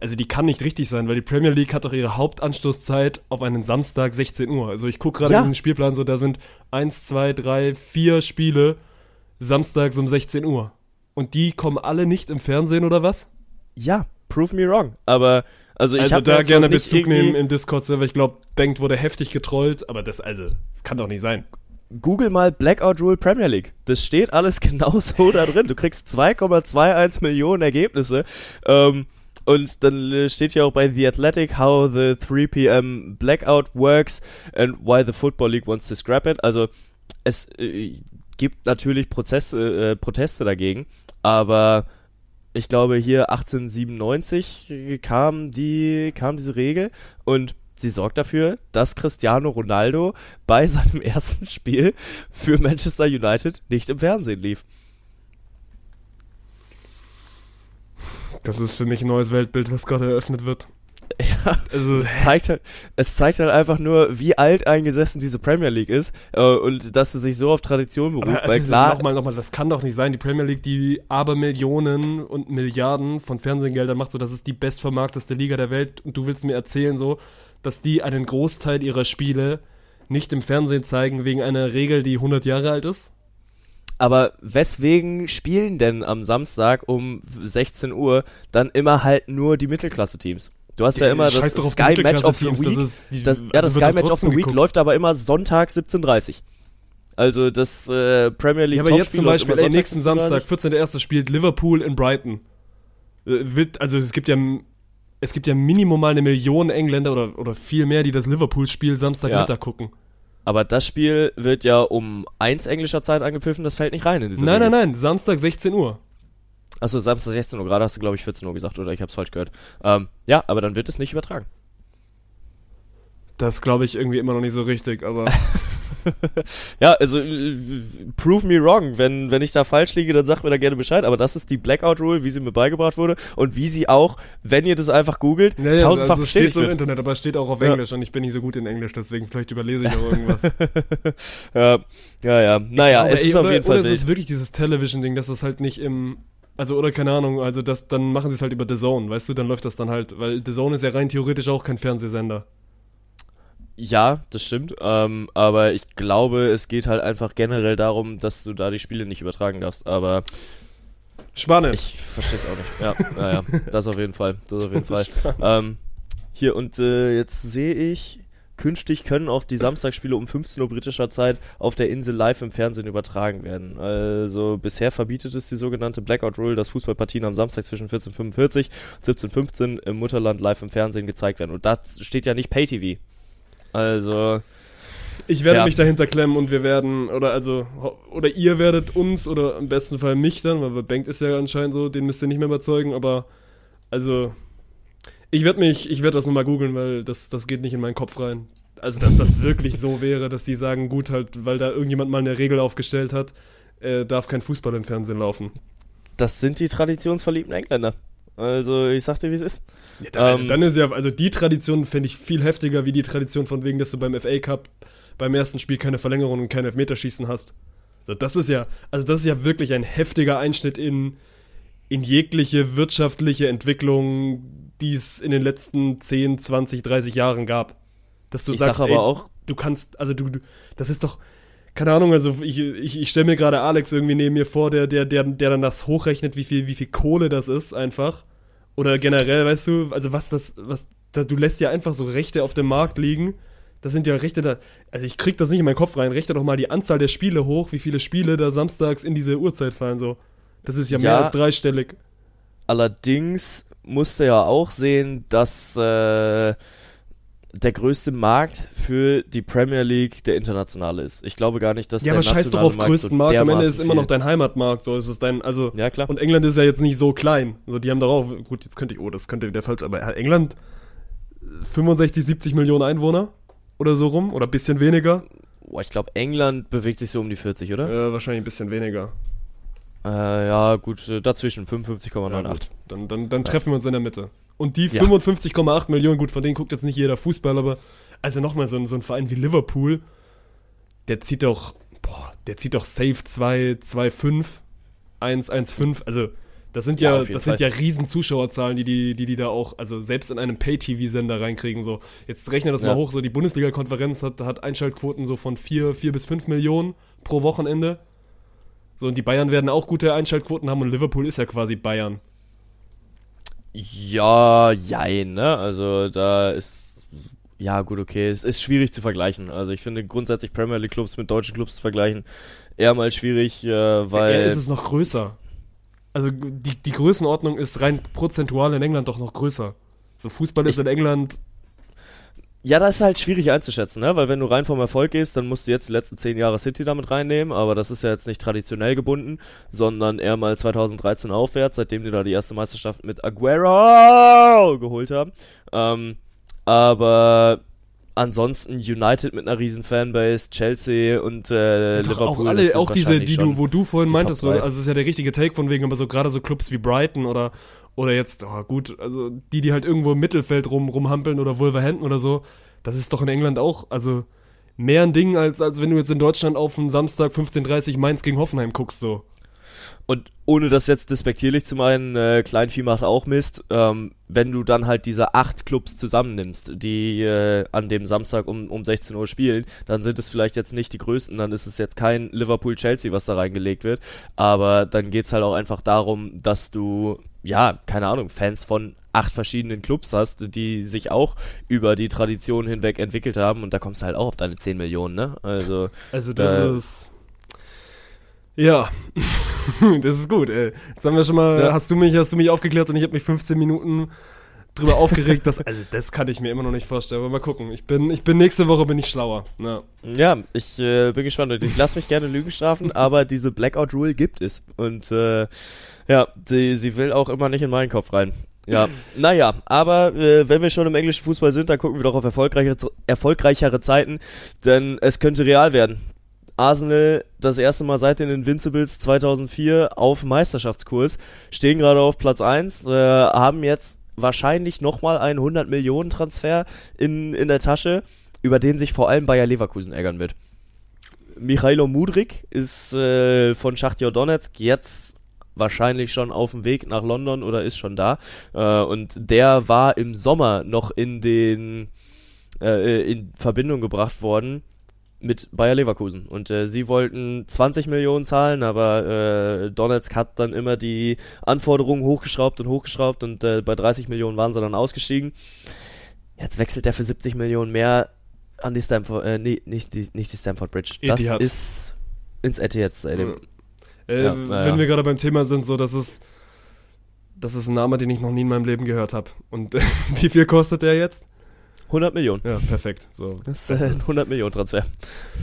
also die kann nicht richtig sein, weil die Premier League hat doch ihre Hauptanstoßzeit auf einen Samstag 16 Uhr. Also ich gucke gerade Ja. in den Spielplan so, da sind eins, zwei, drei, vier Spiele samstags um 16 Uhr. Und die kommen alle nicht im Fernsehen oder was? Ja, prove me wrong. Aber, also ich also da gerne Bezug nehmen im Discord-Server. Ich glaube, Bengt wurde heftig getrollt, aber das, also, das kann doch nicht sein. Google mal Blackout Rule Premier League. Das steht alles genau so da drin. Du kriegst 2,21 Millionen Ergebnisse. Ähm, und dann äh, steht hier auch bei The Athletic how the 3 p.m. Blackout works and why the Football League wants to scrap it. Also es äh, gibt natürlich Prozesse, äh, Proteste dagegen, aber ich glaube hier 1897 kam die kam diese Regel und sie sorgt dafür, dass Cristiano Ronaldo bei seinem ersten Spiel für Manchester United nicht im Fernsehen lief. Das ist für mich ein neues Weltbild, was gerade eröffnet wird. Ja, Also, es zeigt halt, es zeigt halt einfach nur, wie alt eingesessen diese Premier League ist äh, und dass sie sich so auf Tradition beruft, Aber weil das- klar, Nochmal, nochmal, das kann doch nicht sein. Die Premier League, die aber Millionen und Milliarden von Fernsehgeldern macht, so das ist die bestvermarkteste Liga der Welt. Und du willst mir erzählen, so, dass die einen Großteil ihrer Spiele nicht im Fernsehen zeigen, wegen einer Regel, die 100 Jahre alt ist? aber weswegen spielen denn am Samstag um 16 Uhr dann immer halt nur die Mittelklasse-Teams? Du hast ja, immer das Sky Match of the Week. das die- Das, ja, also das wird Sky Match of the Week geguckt. läuft aber immer Sonntag 17.30 Also das äh, Premier League Ja, aber jetzt zum Beispiel, ey, nächsten 17:30. Samstag, 14.01. spielt Liverpool in Brighton. Äh, also es gibt ja es gibt ja Minimum mal eine Million Engländer oder, oder viel mehr, die das Liverpool-Spiel Samstagmittag gucken. Aber das Spiel wird ja um 1 englischer Zeit angepfiffen, das fällt nicht rein in diese Nein, Regel. nein, nein, Samstag 16 Uhr. Achso, Samstag 16 Uhr, gerade hast du glaube ich 14 Uhr gesagt oder ich hab's falsch gehört. Ähm, ja, aber dann wird es nicht übertragen. Das glaube ich irgendwie immer noch nicht so richtig, aber Ja, also äh, prove me wrong. Wenn, wenn ich da falsch liege, dann sagt mir da gerne Bescheid. Aber das ist die Blackout Rule, wie sie mir beigebracht wurde und wie sie auch, wenn ihr das einfach googelt, ja, ja, tausendfach also es steht so im wird. Internet, aber es steht auch auf Ja. Englisch und ich bin nicht so gut in Englisch, deswegen vielleicht überlese ich auch irgendwas. Ja, ja, ja. Naja, Aber es ey, ist auf oder, jeden oder Fall es ist wirklich dieses Television-Ding, dass das halt nicht im also oder keine Ahnung, also das dann machen sie es halt über The Zone, weißt du, dann läuft das dann halt, weil The Zone ist ja rein theoretisch auch kein Fernsehsender. Ja, das stimmt. Ähm, aber ich glaube, es geht halt einfach generell darum, dass du da die Spiele nicht übertragen darfst. Aber Spannend. Ich verstehe es auch nicht. Ja, naja, das auf jeden Fall. Das auf jeden Fall. Ähm, hier, und äh, jetzt sehe ich, künftig können auch die Samstagsspiele um 15 Uhr britischer Zeit auf der Insel live im Fernsehen übertragen werden. Also bisher verbietet es die sogenannte Blackout Rule, dass Fußballpartien am Samstag zwischen 14.45 und 17.15 im Mutterland live im Fernsehen gezeigt werden. Und das steht ja nicht Pay-TV. Also, Ich werde Ja. mich dahinter klemmen und wir werden, oder also, oder ihr werdet uns, oder im besten Fall mich dann, weil Bank ist ja anscheinend so, den müsst ihr nicht mehr überzeugen, aber, also, ich werde mich, ich werde das nochmal googeln, weil das, das geht nicht in meinen Kopf rein. Also, dass das wirklich so wäre, dass die sagen, gut, halt, weil da irgendjemand mal eine Regel aufgestellt hat, äh, darf kein Fußball im Fernsehen laufen. das sind die traditionsverliebten Engländer. Also, ich sag dir, wie es ist. Ja, dann, Ähm, dann ist ja, also die Tradition fände ich viel heftiger, wie die Tradition von wegen, dass du beim FA Cup beim ersten Spiel keine Verlängerung und kein Elfmeterschießen hast. So, das ist ja, also das ist ja wirklich ein heftiger Einschnitt in, in jegliche wirtschaftliche Entwicklung, die es in den letzten 10, 20, 30 Jahren gab. Dass du Ich sagst, sag aber ey, auch, du kannst, also du, du das ist doch, keine Ahnung, also ich, ich, ich stelle mir gerade Alex irgendwie neben mir vor, der, der, der, der dann das hochrechnet, wie viel, wie viel Kohle das ist, einfach. Oder generell, weißt du, also was das, was, da, du lässt ja einfach so Rechte auf dem Markt liegen. Das sind ja Rechte da, also ich krieg das nicht in meinen Kopf rein. Rechne doch mal die Anzahl der Spiele hoch, wie viele Spiele da samstags in diese Uhrzeit fallen, so. Das ist ja mehr Ja. als dreistellig. Allerdings musste ja auch sehen, dass äh, der größte Markt für die Premier League der internationale ist. Ich glaube gar nicht, dass Ja, der aber scheiß doch nationale auf größten so Markt. Am Ende ist immer noch dein Heimatmarkt, so ist es dein, also. Ja, klar. Und England ist ja jetzt nicht so klein. So, die haben doch auch, gut, jetzt könnte ich, oh, das könnte wieder falsch, aber England 65, 70 Millionen Einwohner? Oder so rum? Oder ein bisschen weniger? Boah, ich glaube, England bewegt sich so um die 40, oder? Äh, wahrscheinlich ein bisschen weniger. Äh, ja, gut, äh, dazwischen 55,98. Ja. Dann, dann, dann treffen wir uns in der Mitte. Und die Ja. 55,8 Millionen, gut, von denen guckt jetzt nicht jeder Fußball, aber also nochmal, so, ein- so ein Verein wie Liverpool, der zieht doch, boah, der zieht doch safe 2, 2,5, 1, 1,5, also das sind Ja, ja, das sind Fall. ja riesen Zuschauerzahlen, die die, die die da auch, also selbst in einem Pay-TV-Sender reinkriegen, so. Jetzt rechne das Ja. mal hoch, so die Bundesliga-Konferenz hat, hat Einschaltquoten so von 4, 4 bis 5 Millionen pro Wochenende. So, und die Bayern werden auch gute Einschaltquoten haben und Liverpool ist ja quasi Bayern. Ja, jein, ne? Also da ist. Ja, gut, okay. Es ist schwierig zu vergleichen. Also ich finde grundsätzlich Premier League Clubs mit deutschen Clubs zu vergleichen eher mal schwierig, äh, weil. Er ist es noch größer. Also die, die Größenordnung ist rein prozentual in England doch noch größer. So Fußball ist Ich- in England. Ja, das ist halt schwierig einzuschätzen, ne? Weil wenn du rein vom Erfolg gehst, dann musst du jetzt die letzten zehn Jahre City damit reinnehmen, aber das ist ja jetzt nicht traditionell gebunden, sondern eher mal 2013 aufwärts, seitdem die da die erste Meisterschaft mit Aguero geholt haben. Ähm, aber ansonsten United mit einer riesen Fanbase, Chelsea und äh, doch Liverpool. auch alle, auch diese, die du, wo du vorhin die meintest, so, also ist ja der richtige Take von wegen, aber so gerade so Clubs wie Brighton oder oder jetzt, oh gut, also die, die halt irgendwo im Mittelfeld rum, rumhampeln oder Wolverhampton oder so, das ist doch in England auch, also mehr ein Ding, als, als wenn du jetzt in Deutschland auf einen Samstag 15.30 Mainz gegen Hoffenheim guckst, so. Und ohne das jetzt despektierlich zu meinen, äh, Kleinvieh macht auch Mist, ähm, wenn du dann halt diese acht Clubs zusammennimmst, die äh, an dem Samstag um, um 16 Uhr spielen, dann sind es vielleicht jetzt nicht die größten, dann ist es jetzt kein Liverpool-Chelsea, was da reingelegt wird, aber dann geht's halt auch einfach darum, dass du, ja, keine Ahnung, Fans von acht verschiedenen Clubs hast, die sich auch über die Tradition hinweg entwickelt haben und da kommst du halt auch auf deine 10 Millionen, ne? Also, Also das Äh, ist. Ja, das ist gut, ey. Jetzt haben wir schon mal, Ja. hast du mich, hast du mich aufgeklärt und ich habe mich 15 Minuten drüber aufgeregt. Das, also das kann ich mir immer noch nicht vorstellen. Aber mal gucken. Ich bin, ich bin nächste Woche bin ich schlauer. Ja. Ja, ich äh, bin gespannt. Ich lasse mich gerne Lügen strafen, aber diese Blackout Rule gibt es. Und äh, ja, die, sie will auch immer nicht in meinen Kopf rein. Ja, naja, aber äh, wenn wir schon im englischen Fußball sind, dann gucken wir doch auf erfolgreichere, erfolgreichere Zeiten, denn es könnte real werden. Arsenal das erste Mal seit den Invincibles 2004 auf Meisterschaftskurs, stehen gerade auf Platz 1, äh, haben jetzt wahrscheinlich nochmal einen 100 Millionen Transfer in, in der Tasche, über den sich vor allem Bayer Leverkusen ärgern wird. Michailo Mudrik ist äh, von Schachtja Donetsk jetzt wahrscheinlich schon auf dem Weg nach London oder ist schon da. Äh, und der war im Sommer noch in den äh, in Verbindung gebracht worden mit Bayer Leverkusen. Und äh, sie wollten 20 Millionen zahlen, aber äh, Donetsk hat dann immer die Anforderungen hochgeschraubt und hochgeschraubt und äh, bei 30 Millionen waren sie dann ausgestiegen. Jetzt wechselt er für 70 Millionen mehr an die Stamford, äh, nee, nicht die, nicht die Stamford Bridge. Das Etihad. ist ins Etihad Stadium. Äh, Ja, na wenn ja. wir gerade beim Thema sind, so, das ist, das ist ein Name, den ich noch nie in meinem Leben gehört habe. Und äh, wie viel kostet der jetzt? 100 Millionen. Ja, perfekt. So. Das ist äh, ein 100 Millionen Transfer.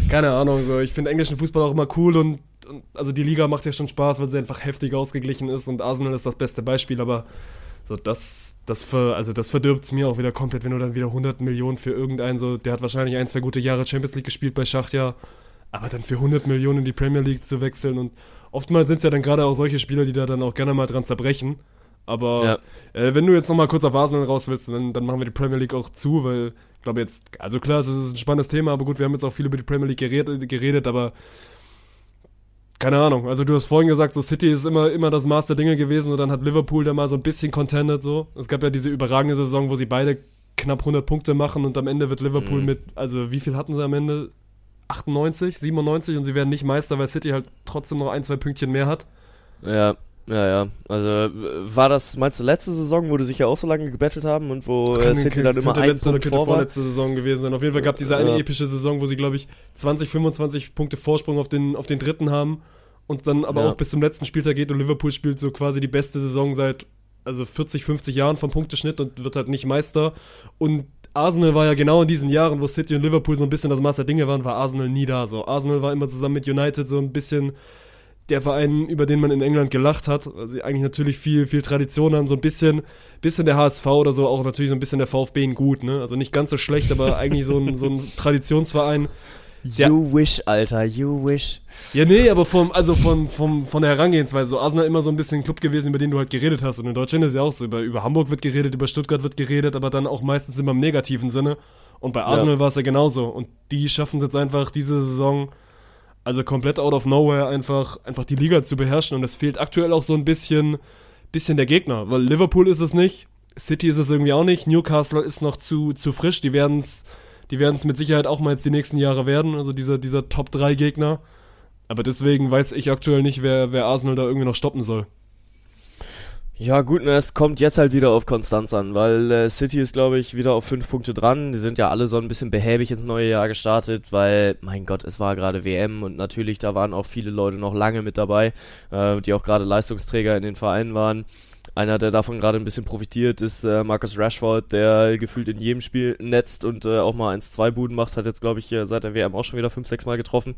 Keine Ahnung, so. Ich finde englischen Fußball auch immer cool und, und also die Liga macht ja schon Spaß, weil sie einfach heftig ausgeglichen ist und Arsenal ist das beste Beispiel, aber so das, das ver, also das verdirbt es mir auch wieder komplett, wenn du dann wieder 100 Millionen für irgendeinen so, der hat wahrscheinlich ein, zwei gute Jahre Champions League gespielt bei Schachtja, aber dann für 100 Millionen in die Premier League zu wechseln und oftmals sind es ja dann gerade auch solche Spieler, die da dann auch gerne mal dran zerbrechen. Aber äh, wenn du jetzt nochmal kurz auf Arsenal raus willst, dann, dann machen wir die Premier League auch zu, weil ich glaube jetzt, also klar, es ist ein spannendes Thema, aber gut, wir haben jetzt auch viel über die Premier League geredet, geredet aber keine Ahnung. Also du hast vorhin gesagt, so City ist immer, immer das Maß der Dinge gewesen und dann hat Liverpool da mal so ein bisschen contented so. Es gab ja diese überragende Saison, wo sie beide knapp 100 Punkte machen und am Ende wird Liverpool Mhm. mit, also wie viel hatten sie am Ende? 98, 97 und sie werden nicht Meister, weil City halt trotzdem noch ein, zwei Pünktchen mehr hat. Ja, ja, ja. Also war das, meinst du, letzte Saison, wo die sich ja auch so lange gebettelt haben und wo äh, City dann immer ein letzte Punkt könnte vorletzte Saison gewesen sein. Auf jeden Fall gab diese eine Ja. epische Saison, wo sie, glaube ich, 20, 25 Punkte Vorsprung auf den, auf den dritten haben und dann aber Ja. auch bis zum letzten Spieltag geht und Liverpool spielt so quasi die beste Saison seit also 40, 50 Jahren vom Punkteschnitt und wird halt nicht Meister. Und Arsenal war ja genau in diesen Jahren, wo City und Liverpool so ein bisschen das Maß der Dinge waren, war Arsenal nie da. So, Arsenal war immer zusammen mit United so ein bisschen der Verein, über den man in England gelacht hat. Also sie eigentlich natürlich viel, viel Tradition haben, so ein bisschen, bisschen der HSV oder so, auch natürlich so ein bisschen der VfB in gut, ne? Also nicht ganz so schlecht, aber eigentlich so ein, so ein Traditionsverein. Der- You wish, Alter, you wish. Ja, nee, aber vom, also vom, vom, von der Herangehensweise. So Arsenal immer so ein bisschen ein Club gewesen, über den du halt geredet hast. Und in Deutschland ist ja auch so, über, über Hamburg wird geredet, über Stuttgart wird geredet, aber dann auch meistens immer im negativen Sinne. Und bei Arsenal war es ja genauso. Und die schaffen es jetzt einfach diese Saison, also komplett out of nowhere, einfach, einfach die Liga zu beherrschen. Und es fehlt aktuell auch so ein bisschen, bisschen der Gegner. Weil Liverpool ist es nicht, City ist es irgendwie auch nicht, Newcastle ist noch zu, zu frisch, die werden es die werden es mit Sicherheit auch mal jetzt die nächsten Jahre werden, also dieser, dieser Top-3-Gegner. Aber deswegen weiß ich aktuell nicht, wer, wer Arsenal da irgendwie noch stoppen soll. Ja, gut, es kommt jetzt halt wieder auf Konstanz an, weil äh, City ist, glaube ich, wieder auf fünf Punkte dran. Die sind ja alle so ein bisschen behäbig ins neue Jahr gestartet, weil, mein Gott, es war gerade WM und natürlich, da waren auch viele Leute noch lange mit dabei, äh, die auch gerade Leistungsträger in den Vereinen waren. Einer, der davon gerade ein bisschen profitiert, ist äh, Marcus Rashford, der gefühlt in jedem Spiel netzt und äh, auch mal 1-2 Buden macht, hat jetzt, glaube ich, äh, seit der WM auch schon wieder 5-6 Mal getroffen.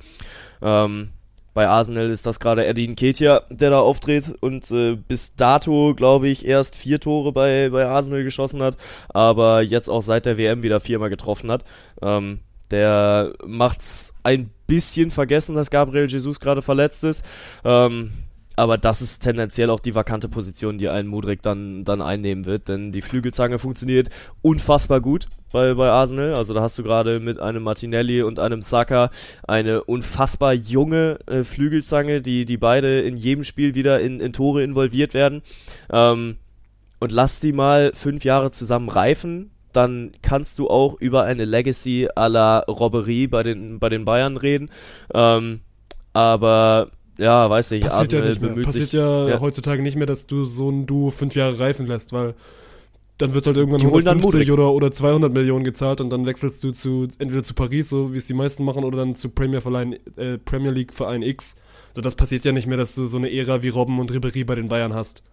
Ähm, bei Arsenal ist das gerade Eddie Nketiah, der da auftritt und äh, bis dato, glaube ich, erst vier Tore bei, bei Arsenal geschossen hat, aber jetzt auch seit der WM wieder viermal getroffen hat. Ähm, der macht's ein bisschen vergessen, dass Gabriel Jesus gerade verletzt ist. Ähm, aber das ist tendenziell auch die vakante Position, die ein Mudrik dann, dann einnehmen wird, denn die Flügelzange funktioniert unfassbar gut bei, bei Arsenal. Also da hast du gerade mit einem Martinelli und einem Saka eine unfassbar junge äh, Flügelzange, die, die beide in jedem Spiel wieder in, in Tore involviert werden. Ähm, und lass die mal fünf Jahre zusammen reifen, dann kannst du auch über eine Legacy à la Robberie bei den, bei den Bayern reden. Ähm, aber ja, weiß nicht, Passiert ja Arsenal nicht mehr. bemüht Passiert sich. ja, ja. heutzutage nicht mehr, dass du so ein Duo fünf Jahre reifen lässt, weil dann wird halt irgendwann Die holen dann 150 Modric. oder, oder 200 Millionen gezahlt und dann wechselst du zu entweder zu Paris, so wie es die meisten machen, oder dann zu Premier, Verein, äh, Premier League Verein X. So, das passiert ja nicht mehr, dass du so eine Ära wie Robben und Ribéry bei den Bayern hast.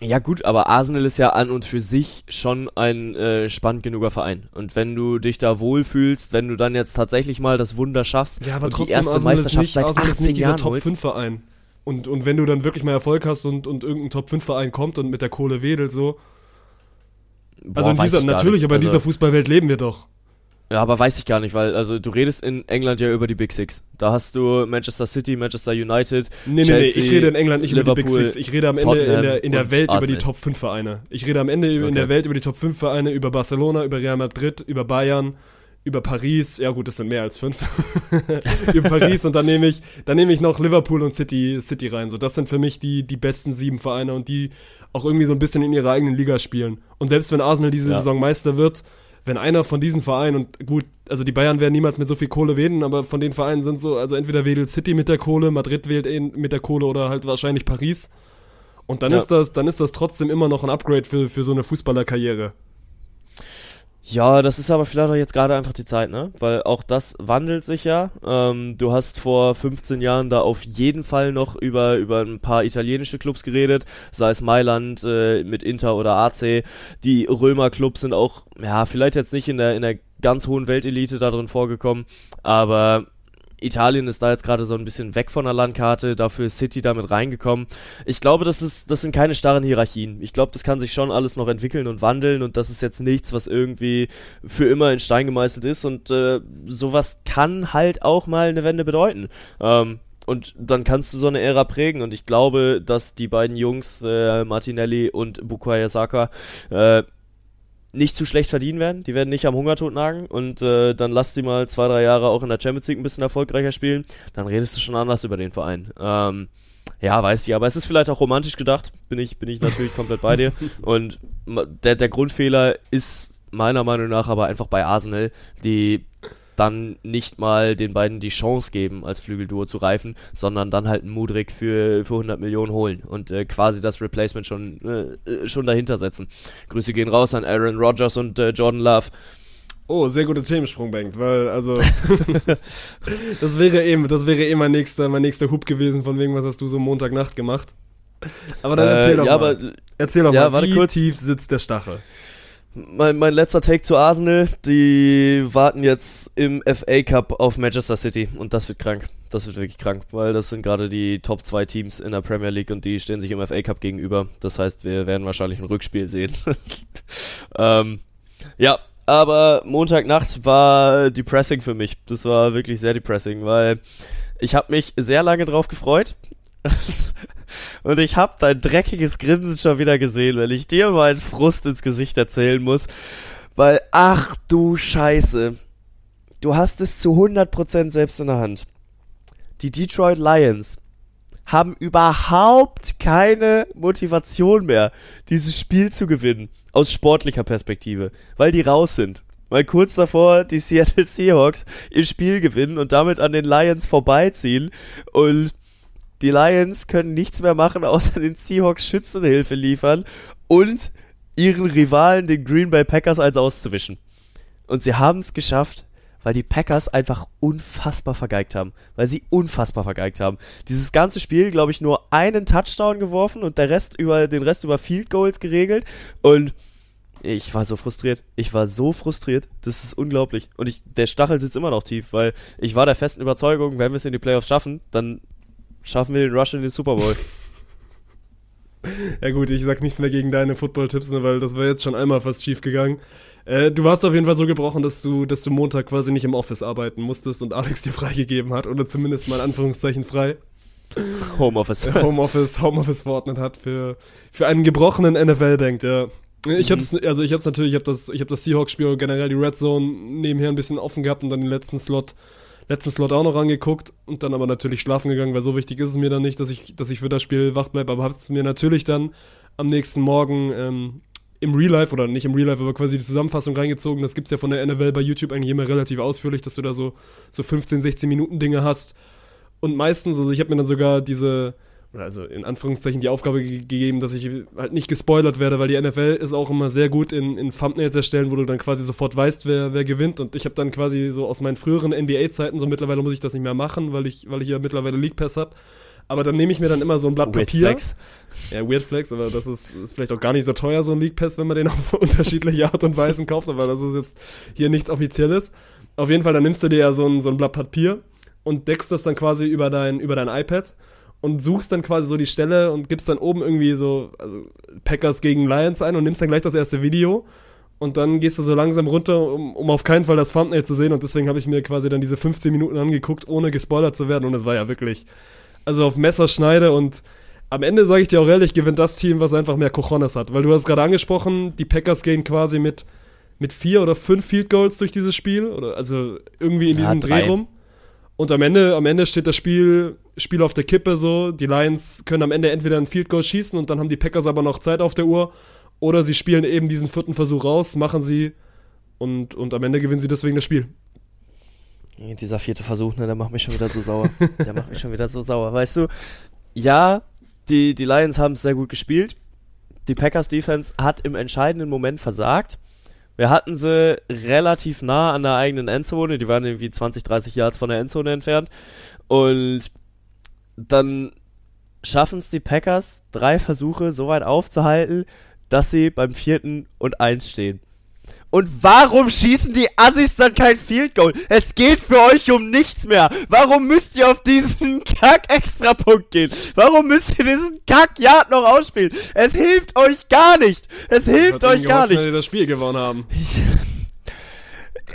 Ja gut, aber Arsenal ist ja an und für sich schon ein äh, spannend genuger Verein. Und wenn du dich da wohlfühlst, wenn du dann jetzt tatsächlich mal das Wunder schaffst Ja, aber und die trotzdem, erste Arsenal ist Meisterschaft nicht, seit Arsenal 18 ist nicht dieser Jahren holst. Top-5-Verein. Und, und wenn du dann wirklich mal Erfolg hast und, und irgendein Top-5-Verein kommt und mit der Kohle wedelt, so. Boah, Also in dieser, natürlich, aber in also, dieser Fußballwelt leben wir doch. Ja, aber weiß ich gar nicht, weil also du redest in England ja über die Big Six. Da hast du Manchester City, Manchester United. Nee, nee, Chelsea, nee, ich rede in England nicht über die Big Liverpool, Six. Ich rede am Ende in der, in Tottenham der Welt über Arsenal. die Top 5 Vereine. Ich rede am Ende in Okay. der Welt über die Top 5 Vereine, über Barcelona, über Real Madrid, über Bayern, über Paris. Ja gut, das sind mehr als fünf. über Paris und dann nehme ich, dann nehme ich noch Liverpool und City, City rein. So, das sind für mich die, die besten sieben Vereine und die auch irgendwie so ein bisschen in ihrer eigenen Liga spielen. Und selbst wenn Arsenal diese Ja. Saison Meister wird, wenn einer von diesen Vereinen, und gut, also die Bayern werden niemals mit so viel Kohle wählen, aber von den Vereinen sind so, also entweder wählt City mit der Kohle, Madrid wählt mit der Kohle oder halt wahrscheinlich Paris. Und dann ja. ist das, dann ist das trotzdem immer noch ein Upgrade für, für so eine Fußballerkarriere. Ja, das ist aber vielleicht auch jetzt gerade einfach die Zeit, ne? Weil auch das wandelt sich ja. Ähm, du hast vor 15 Jahren da auf jeden Fall noch über, über ein paar italienische Clubs geredet, sei es Mailand äh, mit Inter oder AC. Die Römer-Clubs sind auch, ja, vielleicht jetzt nicht in der, in der ganz hohen Weltelite da drin vorgekommen, aber Italien ist da jetzt gerade so ein bisschen weg von der Landkarte, dafür ist City damit reingekommen. Ich glaube, das, ist, das sind keine starren Hierarchien. Ich glaube, das kann sich schon alles noch entwickeln und wandeln und das ist jetzt nichts, was irgendwie für immer in Stein gemeißelt ist und äh, sowas kann halt auch mal eine Wende bedeuten. Ähm, und dann kannst du so eine Ära prägen und ich glaube, dass die beiden Jungs, äh, Martinelli und Bukayo Saka, äh, nicht zu schlecht verdienen werden. Die werden nicht am Hungertod nagen und äh, dann lass die mal zwei, drei Jahre auch in der Champions League ein bisschen erfolgreicher spielen. Dann redest du schon anders über den Verein. Ähm, ja, weiß ich, aber es ist vielleicht auch romantisch gedacht. Bin ich, bin ich natürlich komplett bei dir. Und der, der Grundfehler ist meiner Meinung nach aber einfach bei Arsenal, die dann nicht mal den beiden die Chance geben, als Flügelduo zu reifen, sondern dann halt einen Mudrik für, für 100 Millionen holen und äh, quasi das Replacement schon, äh, schon dahinter setzen. Grüße gehen raus an Aaron Rodgers und äh, Jordan Love. Oh, sehr guter Themensprung, Bengt, weil, also, das wäre eben, das wäre eben mein nächster, mein nächster Hub gewesen, von wegen, was hast du so Montagnacht gemacht? Aber dann erzähl äh, doch ja, mal. Aber, erzähl doch ja, mal, wie kurz. tief sitzt der Stachel? Mein, mein letzter Take zu Arsenal. Die warten jetzt im FA Cup auf Manchester City und das wird krank. Das wird wirklich krank, weil das sind gerade die Top 2 Teams in der Premier League und die stehen sich im FA Cup gegenüber. Das heißt, wir werden wahrscheinlich ein Rückspiel sehen. ähm, ja, aber Montagnacht war depressing für mich. Das war wirklich sehr depressing, weil ich habe mich sehr lange drauf gefreut. Und ich hab dein dreckiges Grinsen schon wieder gesehen, wenn ich dir meinen Frust ins Gesicht erzählen muss. Weil, ach du Scheiße. Du hast es zu 100% selbst in der Hand. Die Detroit Lions haben überhaupt keine Motivation mehr, dieses Spiel zu gewinnen. Aus sportlicher Perspektive. Weil die raus sind. Weil kurz davor die Seattle Seahawks ihr Spiel gewinnen und damit an den Lions vorbeiziehen. Und die Lions können nichts mehr machen, außer den Seahawks Schützenhilfe liefern und ihren Rivalen, den Green Bay Packers, eins auszuwischen. Und sie haben es geschafft, weil die Packers einfach unfassbar vergeigt haben. Weil sie unfassbar vergeigt haben. Dieses ganze Spiel, glaube ich, nur einen Touchdown geworfen und der Rest über, den Rest über Field Goals geregelt. Und ich war so frustriert. Ich war so frustriert. Das ist unglaublich. Und ich, der Stachel sitzt immer noch tief, weil ich war der festen Überzeugung, wenn wir es in die Playoffs schaffen, dann schaffen wir den Rush in den Super Bowl. ja gut, ich sag nichts mehr gegen deine Football-Tipps, ne, weil das war jetzt schon einmal fast schief gegangen. Äh, du warst auf jeden Fall so gebrochen, dass du, dass du Montag quasi nicht im Office arbeiten musstest und Alex dir freigegeben hat, oder zumindest mal in Anführungszeichen frei. Homeoffice. Äh, Homeoffice, Homeoffice verordnet hat für, für einen gebrochenen NFL-Bank, ja. Ich mhm. hab's, also ich hab's natürlich, ich hab das, ich hab das Seahawks-Spiel generell die Red Zone nebenher ein bisschen offen gehabt und dann den letzten Slot letzten Slot auch noch angeguckt und dann aber natürlich schlafen gegangen, weil so wichtig ist es mir dann nicht, dass ich, dass ich für das Spiel wach bleibe, aber habe es mir natürlich dann am nächsten Morgen ähm, im Real Life oder nicht im Real Life, aber quasi die Zusammenfassung reingezogen. Das gibt es ja von der NFL bei YouTube eigentlich immer relativ ausführlich, dass du da so, so 15, 16 Minuten Dinge hast. Und meistens, also ich habe mir dann sogar diese, also in Anführungszeichen die Aufgabe gegeben, dass ich halt nicht gespoilert werde, weil die NFL ist auch immer sehr gut in, in Thumbnails erstellen, wo du dann quasi sofort weißt, wer, wer gewinnt. Und ich habe dann quasi so aus meinen früheren NBA-Zeiten, so mittlerweile muss ich das nicht mehr machen, weil ich, weil ich ja mittlerweile League Pass habe. Aber dann nehme ich mir dann immer so ein Blatt Weird Papier. Flex. Ja, Weird Flex, aber das ist, ist vielleicht auch gar nicht so teuer, so ein League Pass, wenn man den auf unterschiedliche Art und Weisen kauft, aber das ist jetzt hier nichts Offizielles. Auf jeden Fall, dann nimmst du dir ja so ein, so ein Blatt Papier und deckst das dann quasi über dein, über dein iPad und suchst dann quasi so die Stelle und gibst dann oben irgendwie so also Packers gegen Lions ein und nimmst dann gleich das erste Video. Und dann gehst du so langsam runter, um, um auf keinen Fall das Thumbnail zu sehen. Und deswegen habe ich mir quasi dann diese 15 Minuten angeguckt, ohne gespoilert zu werden. Und es war ja wirklich also auf Messerschneide. Und am Ende sage ich dir auch ehrlich, gewinnt das Team, was einfach mehr Cojones hat, weil du hast gerade angesprochen, die Packers gehen quasi mit mit vier oder fünf Field Goals durch dieses Spiel. Oder also irgendwie in diesem ja, Dreh rum. Und am Ende, am Ende steht das Spiel, Spiel auf der Kippe so. Die Lions können am Ende entweder ein Field Goal schießen und dann haben die Packers aber noch Zeit auf der Uhr. Oder sie spielen eben diesen vierten Versuch raus, machen sie und, und am Ende gewinnen sie deswegen das Spiel. Dieser vierte Versuch, ne, der macht mich schon wieder so sauer. der macht mich schon wieder so sauer. Weißt du, ja, die, die Lions haben es sehr gut gespielt. Die Packers Defense hat im entscheidenden Moment versagt. Wir hatten sie relativ nah an der eigenen Endzone. Die waren irgendwie 20, 30 Yards von der Endzone entfernt. Und dann schaffen es die Packers, drei Versuche so weit aufzuhalten, dass sie beim vierten und eins stehen. Und warum schießen die Assis dann kein Field Goal? Es geht für euch um nichts mehr. Warum müsst ihr auf diesen Kack-Extrapunkt gehen? Warum müsst ihr diesen Kack-Yard noch ausspielen? Es hilft euch gar nicht. Es hilft euch gar nicht. Wenn die das Spiel gewonnen haben.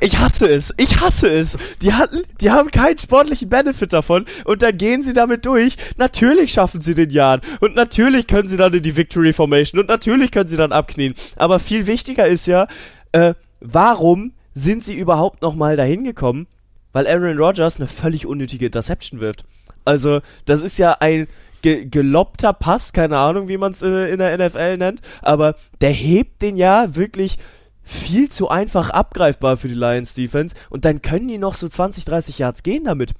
Ich, hasse es. Ich hasse es. Die hatten, die haben keinen sportlichen Benefit davon und dann gehen sie damit durch. Natürlich schaffen sie den Yard und natürlich können sie dann in die Victory Formation und natürlich können sie dann abknien. Aber viel wichtiger ist ja, äh, warum sind sie überhaupt nochmal dahin gekommen? Weil Aaron Rodgers eine völlig unnötige Interception wirft. Also, das ist ja ein ge gelobter Pass, keine Ahnung, wie man es äh, in der NFL nennt, aber der hebt den ja wirklich viel zu einfach abgreifbar für die Lions Defense und dann können die noch so 20, 30 Yards gehen damit.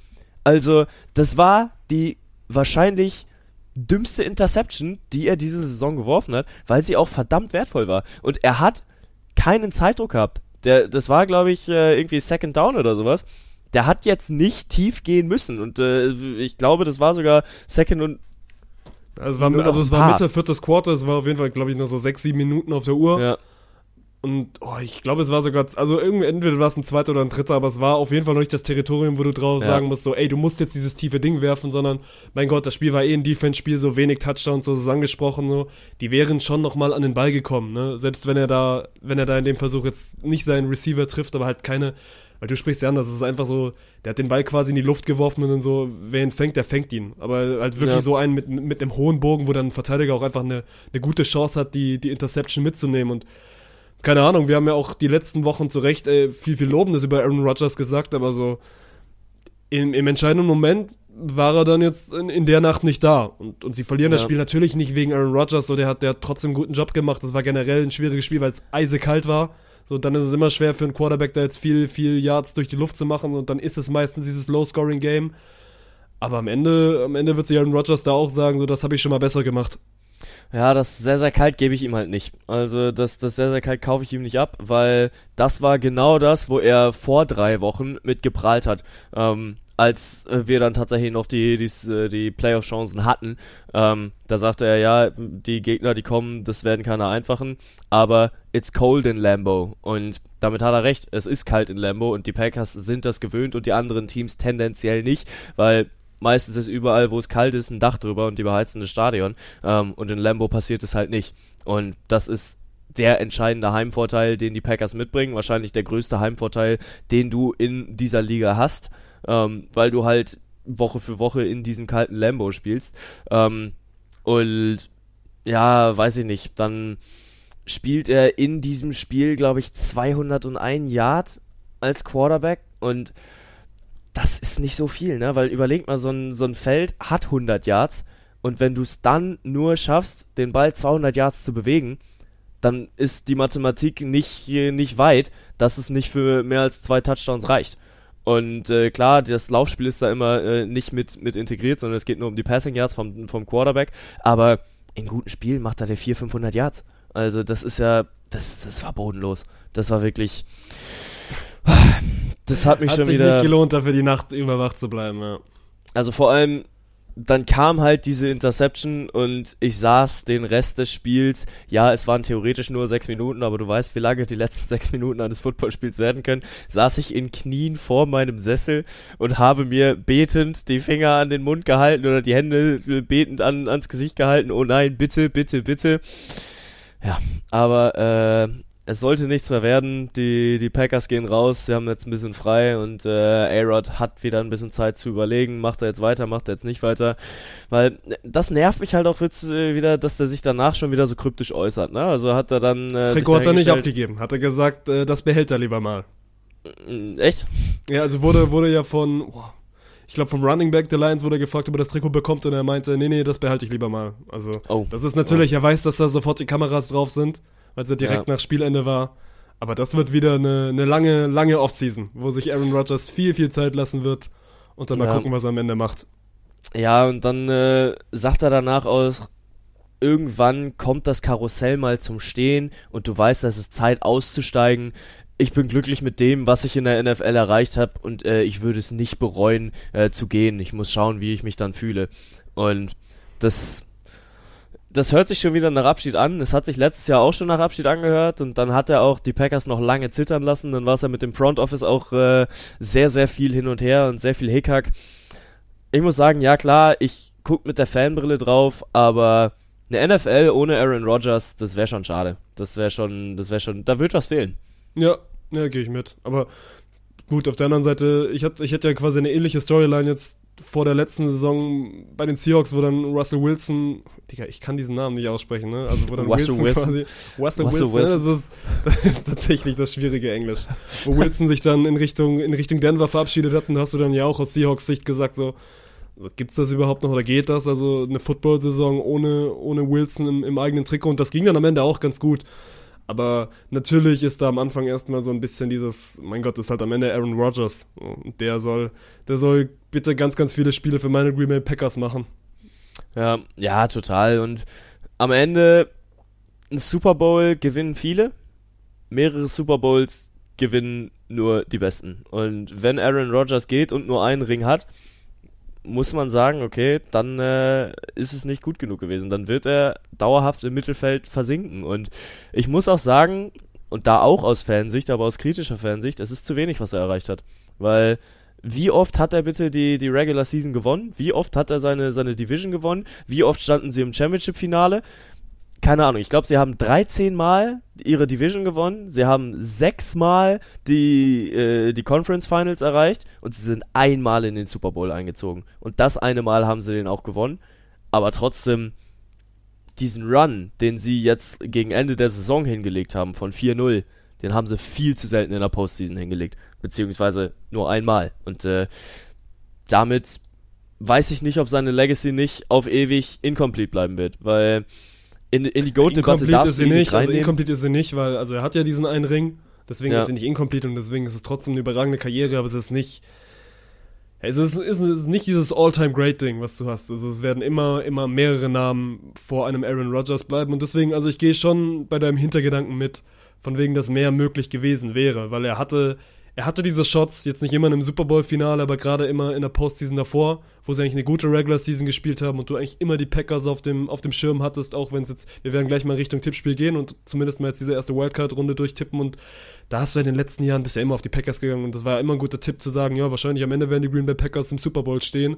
Also, das war die wahrscheinlich dümmste Interception, die er diese Saison geworfen hat, weil sie auch verdammt wertvoll war. Und er hat keinen Zeitdruck gehabt. Der, das war, glaube ich, äh, irgendwie Second Down oder sowas. Der hat jetzt nicht tief gehen müssen. Und äh, ich glaube, das war sogar Second und. Also, war, also es war Mitte viertes Quarter, es war auf jeden Fall, glaube ich, noch so sechs, sieben Minuten auf der Uhr. Ja. Und oh, ich glaube, es war sogar, also irgendwie entweder war es ein zweiter oder ein dritter, aber es war auf jeden Fall noch nicht das Territorium, wo du drauf ja. sagen musst, so, ey, du musst jetzt dieses tiefe Ding werfen, sondern, mein Gott, das Spiel war eh ein Defense-Spiel, so wenig Touchdowns, so ist es angesprochen, so. Die wären schon nochmal an den Ball gekommen, ne? Selbst wenn er da, wenn er da in dem Versuch jetzt nicht seinen Receiver trifft, aber halt keine, weil du sprichst ja anders, es ist einfach so, der hat den Ball quasi in die Luft geworfen und dann so, wer ihn fängt, der fängt ihn. Aber halt wirklich ja. so einen mit, mit einem hohen Bogen, wo dann ein Verteidiger auch einfach eine, eine gute Chance hat, die, die Interception mitzunehmen und keine Ahnung, wir haben ja auch die letzten Wochen zu Recht ey, viel, viel Lobendes über Aaron Rodgers gesagt, aber so im, im entscheidenden Moment war er dann jetzt in, in der Nacht nicht da. Und, und sie verlieren ja. das Spiel natürlich nicht wegen Aaron Rodgers, so der hat, der hat trotzdem einen guten Job gemacht. Das war generell ein schwieriges Spiel, weil es eisekalt war. So, dann ist es immer schwer für einen Quarterback, da jetzt viel, viel Yards durch die Luft zu machen und dann ist es meistens dieses Low-Scoring-Game. Aber am Ende, am Ende wird sich Aaron Rodgers da auch sagen, so, das habe ich schon mal besser gemacht. Ja, das sehr, sehr kalt gebe ich ihm halt nicht. Also das, das sehr, sehr kalt kaufe ich ihm nicht ab, weil das war genau das, wo er vor drei Wochen mit geprahlt hat. Ähm, als wir dann tatsächlich noch die, die, äh, die Playoff-Chancen hatten. Ähm, da sagte er, ja, die Gegner, die kommen, das werden keine einfachen, aber it's cold in Lambo. Und damit hat er recht, es ist kalt in Lambo und die Packers sind das gewöhnt und die anderen Teams tendenziell nicht, weil meistens ist überall, wo es kalt ist, ein Dach drüber und die beheizen das Stadion. Ähm, und in Lambo passiert es halt nicht. Und das ist der entscheidende Heimvorteil, den die Packers mitbringen. Wahrscheinlich der größte Heimvorteil, den du in dieser Liga hast, ähm, weil du halt Woche für Woche in diesem kalten Lambo spielst. Ähm, und ja, weiß ich nicht, dann spielt er in diesem Spiel, glaube ich, 201 Yard als Quarterback und das ist nicht so viel, ne? Weil überleg mal, so ein, so ein Feld hat 100 Yards und wenn du es dann nur schaffst, den Ball 200 Yards zu bewegen, dann ist die Mathematik nicht, nicht weit, dass es nicht für mehr als zwei Touchdowns reicht. Und äh, klar, das Laufspiel ist da immer äh, nicht mit, mit integriert, sondern es geht nur um die Passing Yards vom, vom Quarterback. Aber in guten Spielen macht er der 400, 500 Yards. Also das ist ja, das, das war bodenlos. Das war wirklich das hat mich hat schon wieder. Hat sich nicht gelohnt, dafür die Nacht über wach zu bleiben, ja. Also vor allem, dann kam halt diese Interception und ich saß den Rest des Spiels. Ja, es waren theoretisch nur sechs Minuten, aber du weißt, wie lange die letzten sechs Minuten eines Footballspiels werden können. Saß ich in Knien vor meinem Sessel und habe mir betend die Finger an den Mund gehalten oder die Hände betend an, ans Gesicht gehalten. Oh nein, bitte, bitte, bitte. Ja, aber äh, es sollte nichts mehr werden. Die, die Packers gehen raus, sie haben jetzt ein bisschen frei und äh, A-Rod hat wieder ein bisschen Zeit zu überlegen, macht er jetzt weiter, macht er jetzt nicht weiter. Weil das nervt mich halt auch jetzt äh, wieder, dass der sich danach schon wieder so kryptisch äußert. Ne? Also hat er dann. Äh, Trikot hat er nicht abgegeben, hat er gesagt, äh, das behält er lieber mal. Mm, echt? Ja, also wurde, wurde ja von. Oh, ich glaube, vom Running Back der Lions wurde gefragt, ob er das Trikot bekommt und er meinte, nee, nee, das behalte ich lieber mal. Also, oh. das ist natürlich, oh. er weiß, dass da sofort die Kameras drauf sind weil es ja direkt ja. nach Spielende war. Aber das wird wieder eine, eine lange, lange Offseason, wo sich Aaron Rodgers viel, viel Zeit lassen wird und dann ja. mal gucken, was er am Ende macht. Ja, und dann äh, sagt er danach aus, irgendwann kommt das Karussell mal zum Stehen und du weißt, dass es Zeit auszusteigen. Ich bin glücklich mit dem, was ich in der NFL erreicht habe und äh, ich würde es nicht bereuen äh, zu gehen. Ich muss schauen, wie ich mich dann fühle. Und das das hört sich schon wieder nach Abschied an. Es hat sich letztes Jahr auch schon nach Abschied angehört und dann hat er auch die Packers noch lange zittern lassen. Dann war es ja mit dem Front Office auch äh, sehr, sehr viel hin und her und sehr viel Hickhack. Ich muss sagen, ja klar, ich gucke mit der Fanbrille drauf, aber eine NFL ohne Aaron Rodgers, das wäre schon schade. Das wäre schon, das wäre schon, da wird was fehlen. Ja, ja, gehe ich mit. Aber gut, auf der anderen Seite, ich, hatte, ich hätte ja quasi eine ähnliche Storyline jetzt vor der letzten Saison bei den Seahawks, wo dann Russell Wilson, Digga, ich kann diesen Namen nicht aussprechen, ne? Also wo dann Russell Wilson, Wilson quasi, Russell, Russell Wilson, Wilson. Ne? Das, ist, das ist tatsächlich das schwierige Englisch. Wo Wilson sich dann in Richtung, in Richtung Denver verabschiedet hat und hast du dann ja auch aus Seahawks Sicht gesagt so, also gibt's das überhaupt noch oder geht das? Also eine Football-Saison ohne, ohne Wilson im, im eigenen Trikot und das ging dann am Ende auch ganz gut. Aber natürlich ist da am Anfang erstmal so ein bisschen dieses, mein Gott, ist halt am Ende Aaron Rodgers. Und der soll, der soll bitte ganz, ganz viele Spiele für meine Green Bay Packers machen. Ja, ja, total. Und am Ende ein Super Bowl gewinnen viele, mehrere Super Bowls gewinnen nur die Besten. Und wenn Aaron Rodgers geht und nur einen Ring hat, muss man sagen, okay, dann äh, ist es nicht gut genug gewesen. Dann wird er dauerhaft im Mittelfeld versinken. Und ich muss auch sagen, und da auch aus Fansicht, aber aus kritischer Fansicht, es ist zu wenig, was er erreicht hat. Weil wie oft hat er bitte die, die Regular Season gewonnen? Wie oft hat er seine, seine Division gewonnen? Wie oft standen sie im Championship-Finale? Keine Ahnung, ich glaube, sie haben 13 Mal ihre Division gewonnen, sie haben 6 Mal die, äh, die Conference Finals erreicht und sie sind einmal in den Super Bowl eingezogen. Und das eine Mal haben sie den auch gewonnen. Aber trotzdem, diesen Run, den sie jetzt gegen Ende der Saison hingelegt haben, von 4-0, den haben sie viel zu selten in der Postseason hingelegt. Beziehungsweise nur einmal. Und äh, damit weiß ich nicht, ob seine Legacy nicht auf ewig incomplete bleiben wird, weil in, in die Goat-Debatte darfst du ihn nicht also reinnehmen. Also incomplete ist sie nicht, weil also er hat ja diesen einen Ring, deswegen ja. ist sie nicht incomplete und deswegen ist es trotzdem eine überragende Karriere, aber es ist nicht es ist, es ist nicht dieses All-Time-Great-Ding, was du hast. Also es werden immer, immer mehrere Namen vor einem Aaron Rodgers bleiben und deswegen, also ich gehe schon bei deinem Hintergedanken mit, von wegen, dass mehr möglich gewesen wäre, weil er hatte, er hatte diese Shots, jetzt nicht immer im Super Bowl-Finale, aber gerade immer in der Postseason davor, wo sie eigentlich eine gute Regular-Season gespielt haben und du eigentlich immer die Packers auf dem, auf dem Schirm hattest, auch wenn es jetzt, wir werden gleich mal Richtung Tippspiel gehen und zumindest mal jetzt diese erste Wildcard-Runde durchtippen und da hast du in den letzten Jahren bisher immer auf die Packers gegangen und das war ja immer ein guter Tipp zu sagen, ja, wahrscheinlich am Ende werden die Green Bay Packers im Super Bowl stehen.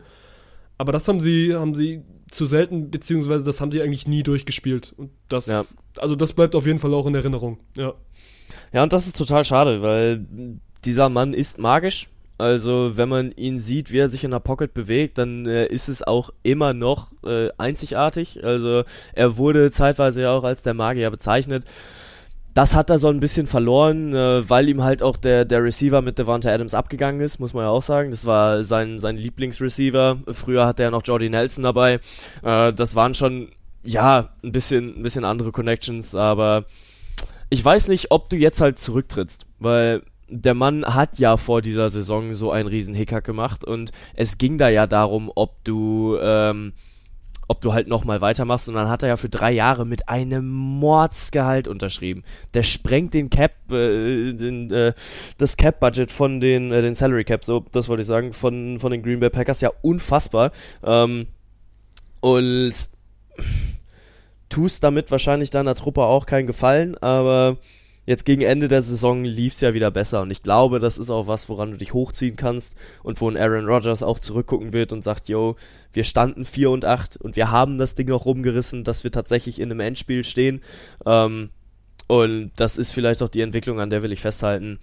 Aber das haben sie, haben sie zu selten, beziehungsweise das haben sie eigentlich nie durchgespielt. Und das, ja. also das bleibt auf jeden Fall auch in Erinnerung, ja. Ja, und das ist total schade, weil dieser Mann ist magisch. Also wenn man ihn sieht, wie er sich in der Pocket bewegt, dann äh, ist es auch immer noch äh, einzigartig. Also er wurde zeitweise ja auch als der Magier bezeichnet. Das hat er so ein bisschen verloren, äh, weil ihm halt auch der, der Receiver mit Devonta Adams abgegangen ist, muss man ja auch sagen. Das war sein, sein Lieblingsreceiver. Früher hatte er noch Jordy Nelson dabei. Äh, das waren schon, ja, ein bisschen, ein bisschen andere Connections, aber ich weiß nicht, ob du jetzt halt zurücktrittst, weil der Mann hat ja vor dieser Saison so einen riesen Hickhack gemacht und es ging da ja darum, ob du, ähm, ob du halt nochmal weitermachst und dann hat er ja für drei Jahre mit einem Mordsgehalt unterschrieben. Der sprengt den Cap, äh, den, äh, das Cap-Budget von den, äh, den Salary Cap, so, das wollte ich sagen, von, von den Green Bay Packers ja unfassbar. Ähm, und tust damit wahrscheinlich deiner Truppe auch keinen Gefallen, aber jetzt gegen Ende der Saison lief es ja wieder besser und ich glaube, das ist auch was, woran du dich hochziehen kannst und wo ein Aaron Rodgers auch zurückgucken wird und sagt, yo, wir standen 4 und 8 und wir haben das Ding auch rumgerissen, dass wir tatsächlich in einem Endspiel stehen. Ähm, und das ist vielleicht auch die Entwicklung, an der will ich festhalten.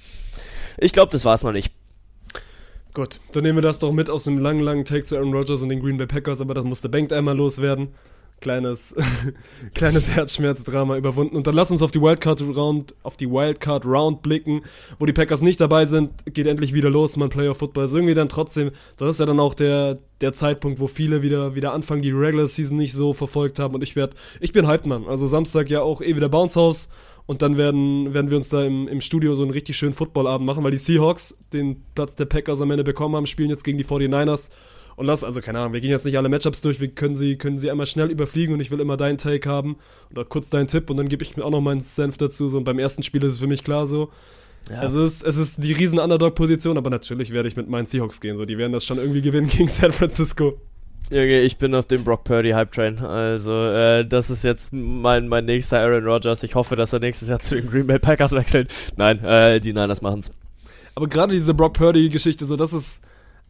Ich glaube, das war es noch nicht. Gut, dann nehmen wir das doch mit aus dem langen, langen Take zu Aaron Rodgers und den Green Bay Packers, aber das musste Bank einmal loswerden kleines, kleines Herzschmerzdrama überwunden. Und dann lass uns auf die Wildcard Round, auf die Wildcard Round blicken, wo die Packers nicht dabei sind, geht endlich wieder los, man Playoff Football. Ist irgendwie dann trotzdem, das ist ja dann auch der, der Zeitpunkt, wo viele wieder, wieder anfangen, die Regular Season nicht so verfolgt haben. Und ich werd, ich bin hyped, Mann. Also Samstag ja auch eh wieder Bounce House. Und dann werden, werden wir uns da im, im Studio so einen richtig schönen Footballabend machen, weil die Seahawks den Platz der Packers am Ende bekommen haben, spielen jetzt gegen die 49ers. Und das, also keine Ahnung, wir gehen jetzt nicht alle Matchups durch, wir können sie, können sie einmal schnell überfliegen und ich will immer deinen Take haben oder kurz deinen Tipp und dann gebe ich mir auch noch meinen Senf dazu. So, und beim ersten Spiel ist es für mich klar so. Ja. Es, ist, es ist die riesen Underdog-Position, aber natürlich werde ich mit meinen Seahawks gehen. So, die werden das schon irgendwie gewinnen gegen San Francisco. Junge, ich bin auf dem Brock Purdy Hype Train. Also, äh, das ist jetzt mein, mein nächster Aaron Rodgers. Ich hoffe, dass er nächstes Jahr zu den Green Bay Packers wechselt. Nein, äh, die Niners machen's. Aber gerade diese Brock Purdy Geschichte, so, das ist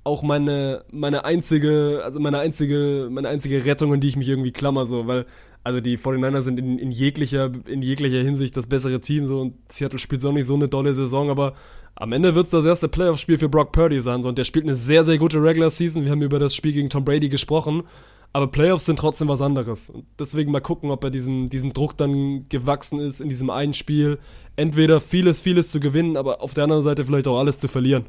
auch meine, meine einzige, also meine einzige, meine einzige Rettung, in die ich mich irgendwie klammer, so, weil, also die 49ers sind in, in jeglicher, in jeglicher Hinsicht das bessere Team, so, und Seattle spielt so nicht so eine dolle Saison, aber am Ende wird es das erste Playoff-Spiel für Brock Purdy sein. So, und der spielt eine sehr, sehr gute Regular Season. Wir haben über das Spiel gegen Tom Brady gesprochen. Aber Playoffs sind trotzdem was anderes. Und deswegen mal gucken, ob er diesem, diesem Druck dann gewachsen ist in diesem einen Spiel. Entweder vieles, vieles zu gewinnen, aber auf der anderen Seite vielleicht auch alles zu verlieren.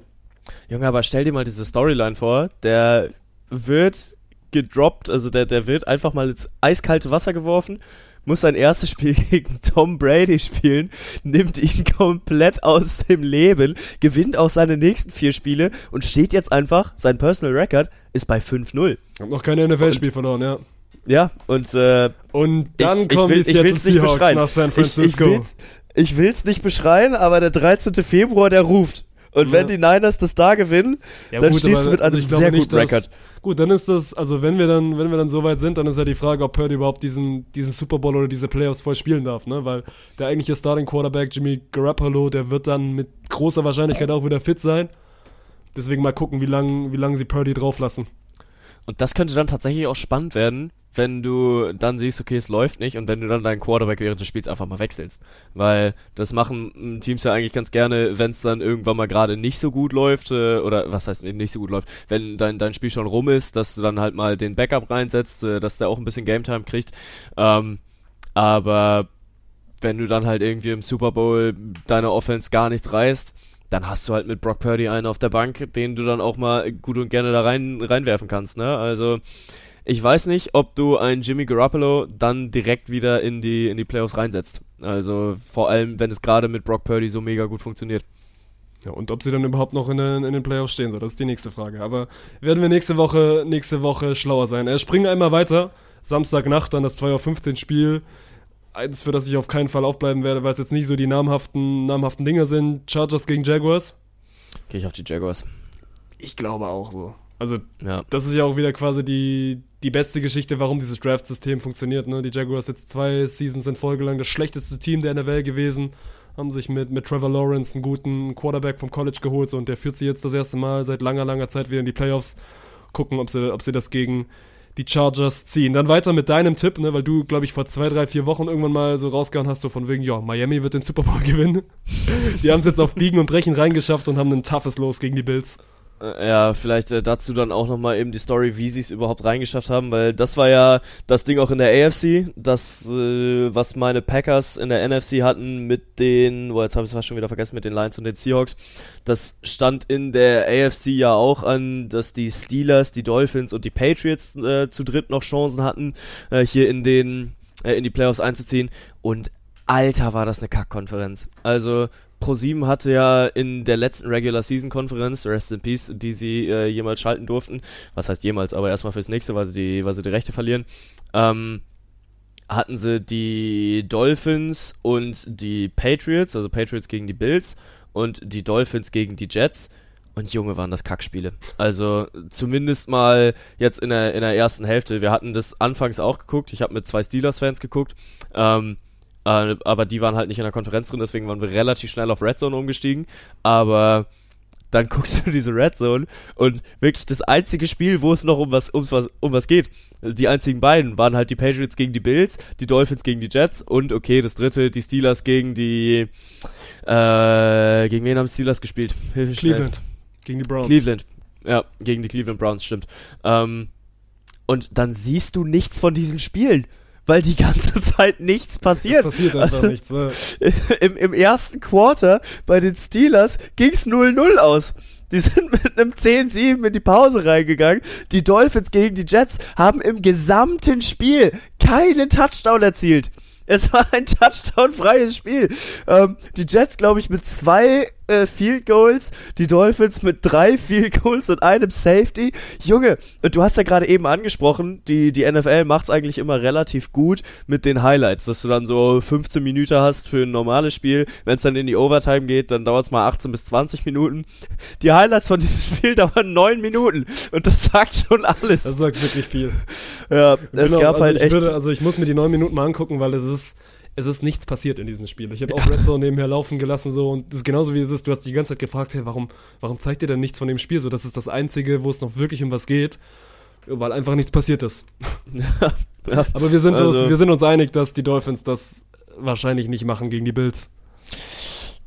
Junge, aber stell dir mal diese Storyline vor. Der wird gedroppt, also der, der wird einfach mal ins eiskalte Wasser geworfen muss sein erstes Spiel gegen Tom Brady spielen, nimmt ihn komplett aus dem Leben, gewinnt auch seine nächsten vier Spiele und steht jetzt einfach, sein Personal Record ist bei 5-0. Hab noch kein NFL-Spiel verloren, ja. Ja, und äh, Und dann ich, kommen ich will, die Seattle Seahawks nach San Francisco. Ich, ich, will's, ich will's nicht beschreien, aber der 13. Februar, der ruft. Und wenn die Niners das da gewinnen, ja, dann gut, stehst du mit einem also sehr guten Record. Gut, dann ist das, also wenn wir dann, wenn wir dann so weit sind, dann ist ja die Frage, ob Purdy überhaupt diesen, diesen Super Bowl oder diese Playoffs voll spielen darf, ne? Weil der eigentliche Starting Quarterback, Jimmy Garoppolo, der wird dann mit großer Wahrscheinlichkeit auch wieder fit sein. Deswegen mal gucken, wie lange wie lang sie Purdy drauflassen. Und das könnte dann tatsächlich auch spannend werden, wenn du dann siehst, okay, es läuft nicht und wenn du dann deinen Quarterback während des Spiels einfach mal wechselst. Weil das machen Teams ja eigentlich ganz gerne, wenn es dann irgendwann mal gerade nicht so gut läuft, äh, oder was heißt nicht so gut läuft, wenn dein, dein Spiel schon rum ist, dass du dann halt mal den Backup reinsetzt, äh, dass der auch ein bisschen Game Time kriegt. Ähm, aber wenn du dann halt irgendwie im Super Bowl deine Offense gar nichts reißt, dann hast du halt mit Brock Purdy einen auf der Bank, den du dann auch mal gut und gerne da rein reinwerfen kannst, ne? Also ich weiß nicht, ob du einen Jimmy Garoppolo dann direkt wieder in die, in die Playoffs reinsetzt. Also vor allem, wenn es gerade mit Brock Purdy so mega gut funktioniert. Ja, und ob sie dann überhaupt noch in den, in den Playoffs stehen, so, das ist die nächste Frage. Aber werden wir nächste Woche, nächste Woche schlauer sein. Äh, springen einmal weiter. Samstagnacht dann das 2.15 Uhr Spiel. Eins, für das ich auf keinen Fall aufbleiben werde, weil es jetzt nicht so die namhaften, namhaften Dinge sind. Chargers gegen Jaguars. Gehe ich auf die Jaguars. Ich glaube auch so. Also, ja. das ist ja auch wieder quasi die, die beste Geschichte, warum dieses Draft-System funktioniert. Ne? Die Jaguars jetzt zwei Seasons in Folge lang das schlechteste Team der NFL gewesen, haben sich mit, mit Trevor Lawrence einen guten Quarterback vom College geholt und der führt sie jetzt das erste Mal seit langer, langer Zeit wieder in die Playoffs. Gucken, ob sie, ob sie das gegen die Chargers ziehen. Dann weiter mit deinem Tipp, ne, weil du, glaube ich, vor zwei, drei, vier Wochen irgendwann mal so rausgehauen hast, so von wegen, ja, Miami wird den Super Bowl gewinnen. die haben es jetzt auf Biegen und Brechen reingeschafft und haben ein toughes Los gegen die Bills. Äh, ja, vielleicht äh, dazu dann auch nochmal eben die Story, wie sie es überhaupt reingeschafft haben, weil das war ja das Ding auch in der AFC, das, äh, was meine Packers in der NFC hatten mit den, boah, jetzt habe ich es fast schon wieder vergessen, mit den Lions und den Seahawks. Das stand in der AFC ja auch an, dass die Steelers, die Dolphins und die Patriots äh, zu dritt noch Chancen hatten, äh, hier in den, äh, in die Playoffs einzuziehen. Und Alter, war das eine Kackkonferenz. Also ProSieben hatte ja in der letzten Regular Season Konferenz, Rest in Peace, die sie äh, jemals schalten durften, was heißt jemals, aber erstmal fürs nächste, weil sie die, weil sie die Rechte verlieren, ähm, hatten sie die Dolphins und die Patriots, also Patriots gegen die Bills und die Dolphins gegen die Jets. Und Junge, waren das Kackspiele. Also zumindest mal jetzt in der, in der ersten Hälfte. Wir hatten das anfangs auch geguckt. Ich habe mit zwei Steelers-Fans geguckt. Ähm, äh, aber die waren halt nicht in der Konferenz drin, deswegen waren wir relativ schnell auf Red Zone umgestiegen. Aber dann guckst du diese Red Zone und wirklich das einzige Spiel, wo es noch um was, ums was, um was geht. Also die einzigen beiden waren halt die Patriots gegen die Bills, die Dolphins gegen die Jets und okay, das dritte, die Steelers gegen die, äh, gegen wen haben Steelers gespielt? Cleveland. Gegen die Browns. Cleveland. Ja, gegen die Cleveland Browns, stimmt. Ähm, und dann siehst du nichts von diesen Spielen weil die ganze Zeit nichts passiert. Es passiert einfach nichts. Ne? Im, Im ersten Quarter bei den Steelers ging's 0-0 aus. Die sind mit einem 10-7 in die Pause reingegangen. Die Dolphins gegen die Jets haben im gesamten Spiel keinen Touchdown erzielt. Es war ein Touchdown-freies Spiel. Ähm, die Jets, glaube ich, mit zwei äh, Field Goals, die Dolphins mit drei Field Goals und einem Safety. Junge, und du hast ja gerade eben angesprochen, die, die NFL macht es eigentlich immer relativ gut mit den Highlights, dass du dann so 15 Minuten hast für ein normales Spiel. Wenn es dann in die Overtime geht, dann dauert es mal 18 bis 20 Minuten. Die Highlights von diesem Spiel dauern 9 Minuten und das sagt schon alles. Das sagt wirklich viel. Ja, es gab also halt ich echt. Würde, also ich muss mir die neun Minuten mal angucken, weil es ist, es ist nichts passiert in diesem Spiel. Ich habe auch Red Zone nebenher laufen gelassen so und das ist genauso wie es ist. Du hast die ganze Zeit gefragt, hey, warum, warum zeigt ihr denn nichts von dem Spiel? So, das ist das Einzige, wo es noch wirklich um was geht, weil einfach nichts passiert ist. ja. Aber wir sind, Also- uns, wir sind uns einig, dass die Dolphins das wahrscheinlich nicht machen gegen die Bills.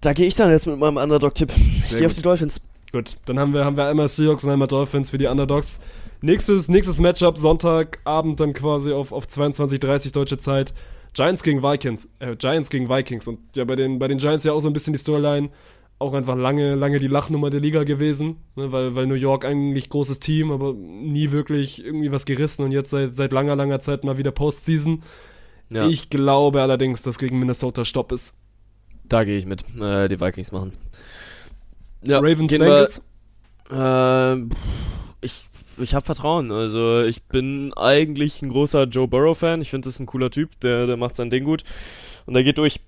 Da gehe ich dann jetzt mit meinem Underdog-Tipp. Ich gehe auf die Dolphins. Gut, dann haben wir, haben wir einmal Seahawks und einmal Dolphins für die Underdogs. Nächstes, nächstes Matchup, Sonntagabend dann quasi auf, auf 22.30 deutsche Zeit. Giants gegen Vikings, äh, Giants gegen Vikings. Und ja, bei den, bei den Giants ja auch so ein bisschen die Storyline, auch einfach lange, lange die Lachnummer der Liga gewesen, ne, weil, weil New York eigentlich großes Team, aber nie wirklich irgendwie was gerissen und jetzt seit, seit langer, langer Zeit mal wieder Postseason. Ja, Ich glaube allerdings, dass gegen Minnesota Stopp ist. da gehe ich mit. Äh, die Vikings machen's. Ja, Ravens Bengals. Äh, ich ich habe Vertrauen. Also ich bin eigentlich ein großer Joe Burrow-Fan. Ich finde, das ist ein cooler Typ. Der, der macht sein Ding gut. Und der geht durch.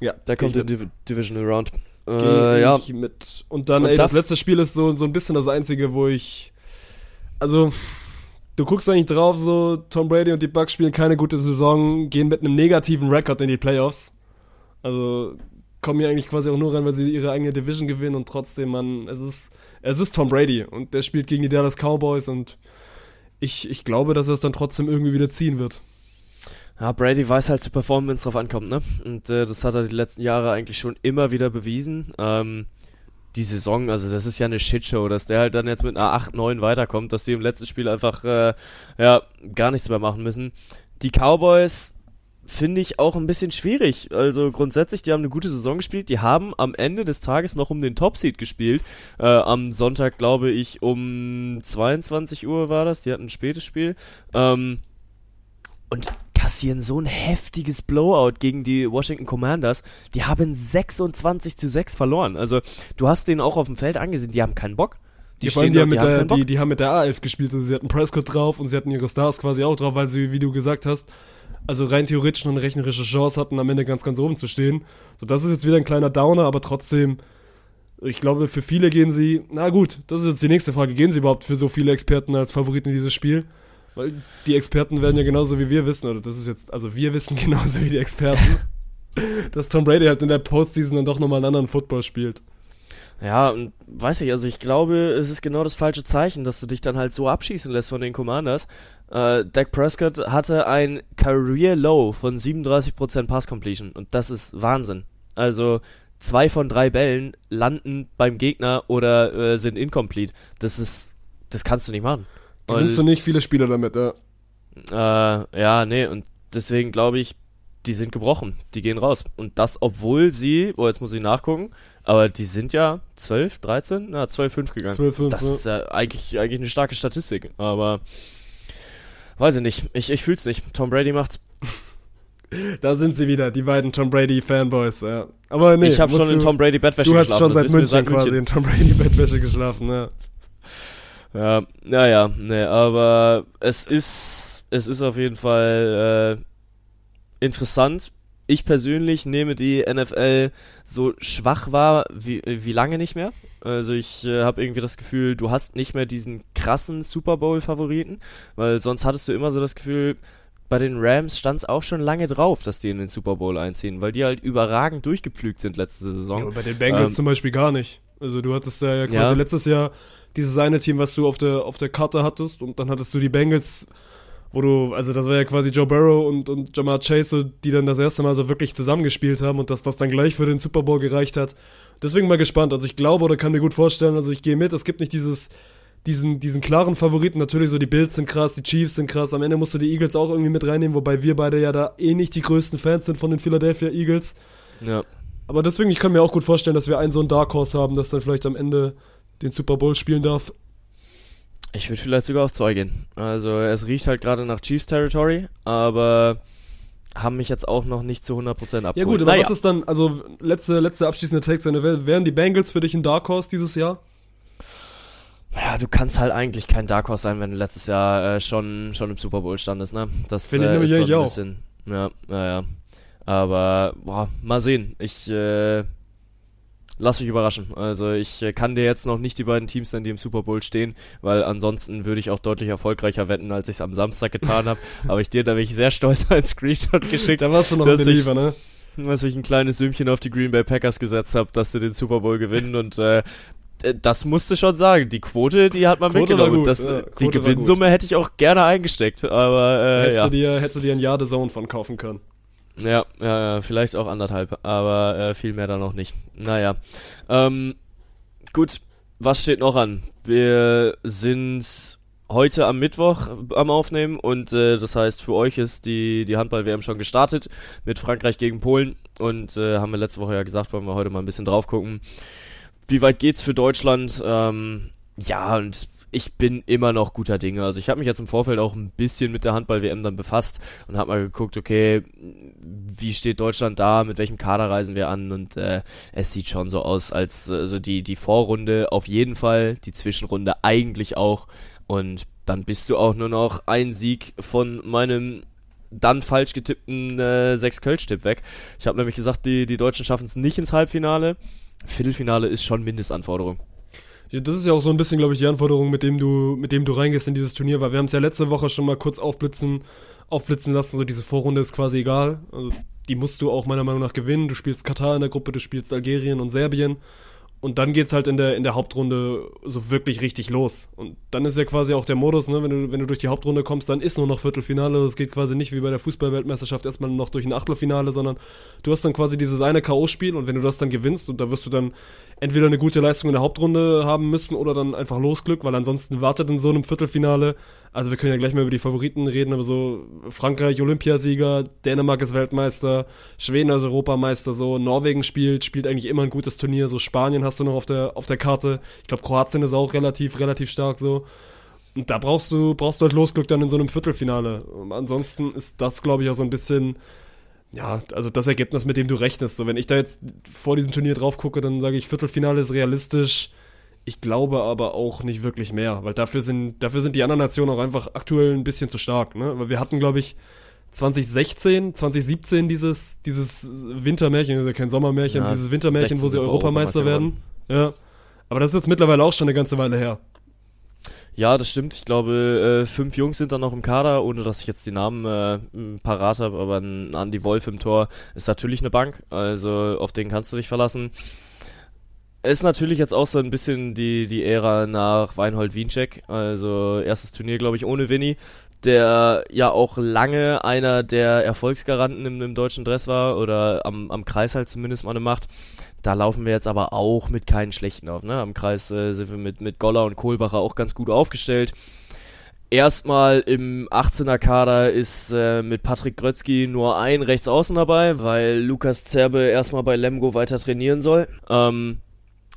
Ja, Der kommt in Div Divisional Round. Äh, ja, mit. Und dann, Und ey, das, das- letzte Spiel ist so, so ein bisschen das einzige, wo ich. Also, du guckst eigentlich drauf, so, Tom Brady und die Bucks spielen keine gute Saison, gehen mit einem negativen Rekord in die Playoffs. Also, kommen hier eigentlich quasi auch nur rein, weil sie ihre eigene Division gewinnen und trotzdem, man, es ist, es ist Tom Brady und der spielt gegen die Dallas Cowboys und ich, ich glaube, dass er es dann trotzdem irgendwie wieder ziehen wird. Ja, Brady weiß halt zu performen, wenn es drauf ankommt, ne? Und äh, das hat er die letzten Jahre eigentlich schon immer wieder bewiesen. Ähm, die Saison, also das ist ja eine Shitshow, dass der halt dann jetzt mit einer 8-9 weiterkommt, dass die im letzten Spiel einfach äh, ja gar nichts mehr machen müssen. Die Cowboys finde ich auch ein bisschen schwierig. Also grundsätzlich, die haben eine gute Saison gespielt. Die haben am Ende des Tages noch um den Top-Seed gespielt. Äh, am Sonntag, glaube ich, um 22 Uhr war das. Die hatten ein spätes Spiel. Ähm, und kassieren so ein heftiges Blowout gegen die Washington Commanders. Die haben 26 zu 6 verloren. Also du hast denen auch auf dem Feld angesehen, die haben keinen Bock. Die, allem, die, haben mit der, die, die haben mit der A11 gespielt. Also sie hatten Prescott drauf und sie hatten ihre Stars quasi auch drauf, weil sie, wie du gesagt hast, also rein theoretisch noch eine rechnerische Chance hatten, am Ende ganz, ganz oben zu stehen. So, das ist jetzt wieder ein kleiner Downer, aber trotzdem, ich glaube, für viele gehen sie, na gut, das ist jetzt die nächste Frage, gehen sie überhaupt für so viele Experten als Favoriten in dieses Spiel? Weil die Experten werden ja genauso wie wir wissen, oder das ist jetzt, also wir wissen genauso wie die Experten, dass Tom Brady halt in der Postseason dann doch nochmal einen anderen Football spielt. Ja, und weiß ich, also ich glaube, es ist genau das falsche Zeichen, dass du dich dann halt so abschießen lässt von den Commanders. Äh, Dak Prescott hatte ein Career Low von 37% Pass Completion und das ist Wahnsinn. Also zwei von drei Bällen landen beim Gegner oder äh, sind incomplete. Das ist, das kannst du nicht machen. Gewinnst du nicht viele Spieler damit, ja. Äh, ja, nee, und deswegen glaube ich, die sind gebrochen. Die gehen raus. Und das, obwohl sie, oh, jetzt muss ich nachgucken, aber die sind ja 12, 13, na, 12, 5 gegangen. 12, 5, das ist ja eigentlich, eigentlich eine starke Statistik, aber weiß ich nicht. Ich, ich fühl's nicht. Tom Brady macht's. Da sind sie wieder, die beiden Tom Brady Fanboys, ja. Aber nee, ich habe schon in du- Tom Brady Bettwäsche Du hast geschlafen. schon seit wissen wir München quasi in Tom Brady Bettwäsche geschlafen, ja. Ja, naja, nee, aber es ist, es ist auf jeden Fall äh, interessant. Ich persönlich nehme die NFL so schwach wahr wie, wie lange nicht mehr. Also ich äh, habe irgendwie das Gefühl, du hast nicht mehr diesen krassen Super Bowl-Favoriten, weil sonst hattest du immer so das Gefühl, bei den Rams stand es auch schon lange drauf, dass die in den Super Bowl einziehen, weil die halt überragend durchgepflügt sind letzte Saison. Ja, aber bei den Bengals Ähm, zum Beispiel gar nicht. Also du hattest ja quasi Ja. letztes Jahr dieses eine Team, was du auf der, auf der Karte hattest und dann hattest du die Bengals, wo du, also das war ja quasi Joe Burrow und, und Jamar Chase, die dann das erste Mal so wirklich zusammengespielt haben und dass das dann gleich für den Super Bowl gereicht hat. Deswegen mal gespannt. Also ich glaube oder kann mir gut vorstellen, also ich gehe mit, es gibt nicht dieses, diesen, diesen klaren Favoriten. Natürlich so die Bills sind krass, die Chiefs sind krass. Am Ende musst du die Eagles auch irgendwie mit reinnehmen, wobei wir beide ja da eh nicht die größten Fans sind von den Philadelphia Eagles. Ja. Aber deswegen, ich kann mir auch gut vorstellen, dass wir einen so einen Dark Horse haben, das dann vielleicht am Ende den Super Bowl spielen darf. Ich würde vielleicht sogar auf zwei gehen. Also es riecht halt gerade nach Chiefs Territory, aber haben mich jetzt auch noch nicht zu 100% abgeholt. Ja gut, aber Naja. was ist dann, also letzte, letzte abschließende Take seine Welt, wären die Bengals für dich ein Dark Horse dieses Jahr? Ja, du kannst halt eigentlich kein Dark Horse sein, wenn du letztes Jahr äh, schon, schon im Super Bowl standest, ne? Das Finde ich äh, nämlich ist so ein auch. bisschen. Ja, naja. Aber, boah, mal sehen. Ich, äh, lass mich überraschen. Also ich äh, kann dir jetzt noch nicht die beiden Teams nennen, die im Super Bowl stehen, weil ansonsten würde ich auch deutlich erfolgreicher wetten, als ich es am Samstag getan habe. Aber ich dir da nämlich sehr stolz als Screenshot geschickt, Da warst du noch ein ich- Believer, ne? dass ich ein kleines Sümmchen auf die Green Bay Packers gesetzt habe, dass sie den Super Bowl gewinnen und äh, äh, das musste schon sagen. Die Quote, die hat man Quote mitgenommen. gut, das, ja, die Quote war Gewinnsumme hätte ich auch gerne eingesteckt, aber äh, hättest, ja. du dir, hättest du dir ein Jahr The Zone von kaufen können. Ja, ja, vielleicht auch anderthalb, aber äh, viel mehr dann noch nicht. Naja, ähm, gut, was steht noch an? Wir sind heute am Mittwoch am Aufnehmen und äh, das heißt, für euch ist die, die Handball-WM schon gestartet mit Frankreich gegen Polen und äh, haben wir letzte Woche ja gesagt, wollen wir heute mal ein bisschen drauf gucken. Wie weit geht's für Deutschland? Ähm, ja, und ich bin immer noch guter Dinge. Also ich habe mich jetzt im Vorfeld auch ein bisschen mit der Handball-WM dann befasst und habe mal geguckt, okay, wie steht Deutschland da, mit welchem Kader reisen wir an und äh, es sieht schon so aus, als also die, die Vorrunde auf jeden Fall, die Zwischenrunde eigentlich auch und dann bist du auch nur noch ein Sieg von meinem dann falsch getippten äh, 6 Kölsch-Tipp weg. Ich habe nämlich gesagt, die, die Deutschen schaffen es nicht ins Halbfinale. Viertelfinale ist schon Mindestanforderung. Das ist ja auch so ein bisschen, glaube ich, die Anforderung, mit dem du, mit dem du reingehst in dieses Turnier, weil wir haben es ja letzte Woche schon mal kurz aufblitzen, aufblitzen lassen, so diese Vorrunde ist quasi egal. Also, die musst du auch meiner Meinung nach gewinnen. Du spielst Katar in der Gruppe, du spielst Algerien und Serbien. Und dann geht's halt in der, in der Hauptrunde so wirklich richtig los. Und dann ist ja quasi auch der Modus, ne, wenn du, wenn du durch die Hauptrunde kommst, dann ist nur noch Viertelfinale. Es geht quasi nicht wie bei der Fußballweltmeisterschaft erstmal noch durch ein Achtelfinale, sondern du hast dann quasi dieses eine K.O.-Spiel und wenn du das dann gewinnst und da wirst du dann entweder eine gute Leistung in der Hauptrunde haben müssen oder dann einfach Losglück, weil ansonsten wartet in so einem Viertelfinale, also wir können ja gleich mal über die Favoriten reden, aber so Frankreich Olympiasieger, Dänemark ist Weltmeister, Schweden ist Europameister, so Norwegen spielt, spielt eigentlich immer ein gutes Turnier, so Spanien hast du noch auf der, auf der Karte, ich glaube Kroatien ist auch relativ, relativ stark so. Und da brauchst du, brauchst du halt Losglück dann in so einem Viertelfinale. Und ansonsten ist das, glaube ich, auch so ein bisschen, ja, also das Ergebnis, mit dem du rechnest. So, wenn ich da jetzt vor diesem Turnier drauf gucke, dann sage ich, Viertelfinale ist realistisch. Ich glaube aber auch nicht wirklich mehr, weil dafür sind, dafür sind die anderen Nationen auch einfach aktuell ein bisschen zu stark, ne? Weil wir hatten, glaube ich, 2016, 2017 dieses, dieses Wintermärchen, ja kein Sommermärchen, Ja, dieses Wintermärchen, wo 16 sie Europameister werden. Ja. Aber das ist jetzt mittlerweile auch schon eine ganze Weile her. Ja, das stimmt. Ich glaube, äh, fünf Jungs sind da noch im Kader, ohne dass ich jetzt die Namen äh, parat habe, aber ein Andy Wolf im Tor ist natürlich eine Bank, also auf den kannst du dich verlassen. Ist natürlich jetzt auch so ein bisschen die, die Ära nach Weinhold Wiencheck, also erstes Turnier, glaube ich, ohne Winnie, der ja auch lange einer der Erfolgsgaranten im, im deutschen Dress war oder am, am Kreis halt zumindest mal eine Macht. Da laufen wir jetzt aber auch mit keinen schlechten auf. Ne? Am Kreis äh, sind wir mit, mit Goller und Kohlbacher auch ganz gut aufgestellt. Erstmal im 18er Kader ist äh, mit Patrick Grötzky nur ein Rechtsaußen dabei, weil Lukas Zerbe erstmal bei Lemgo weiter trainieren soll. Ähm,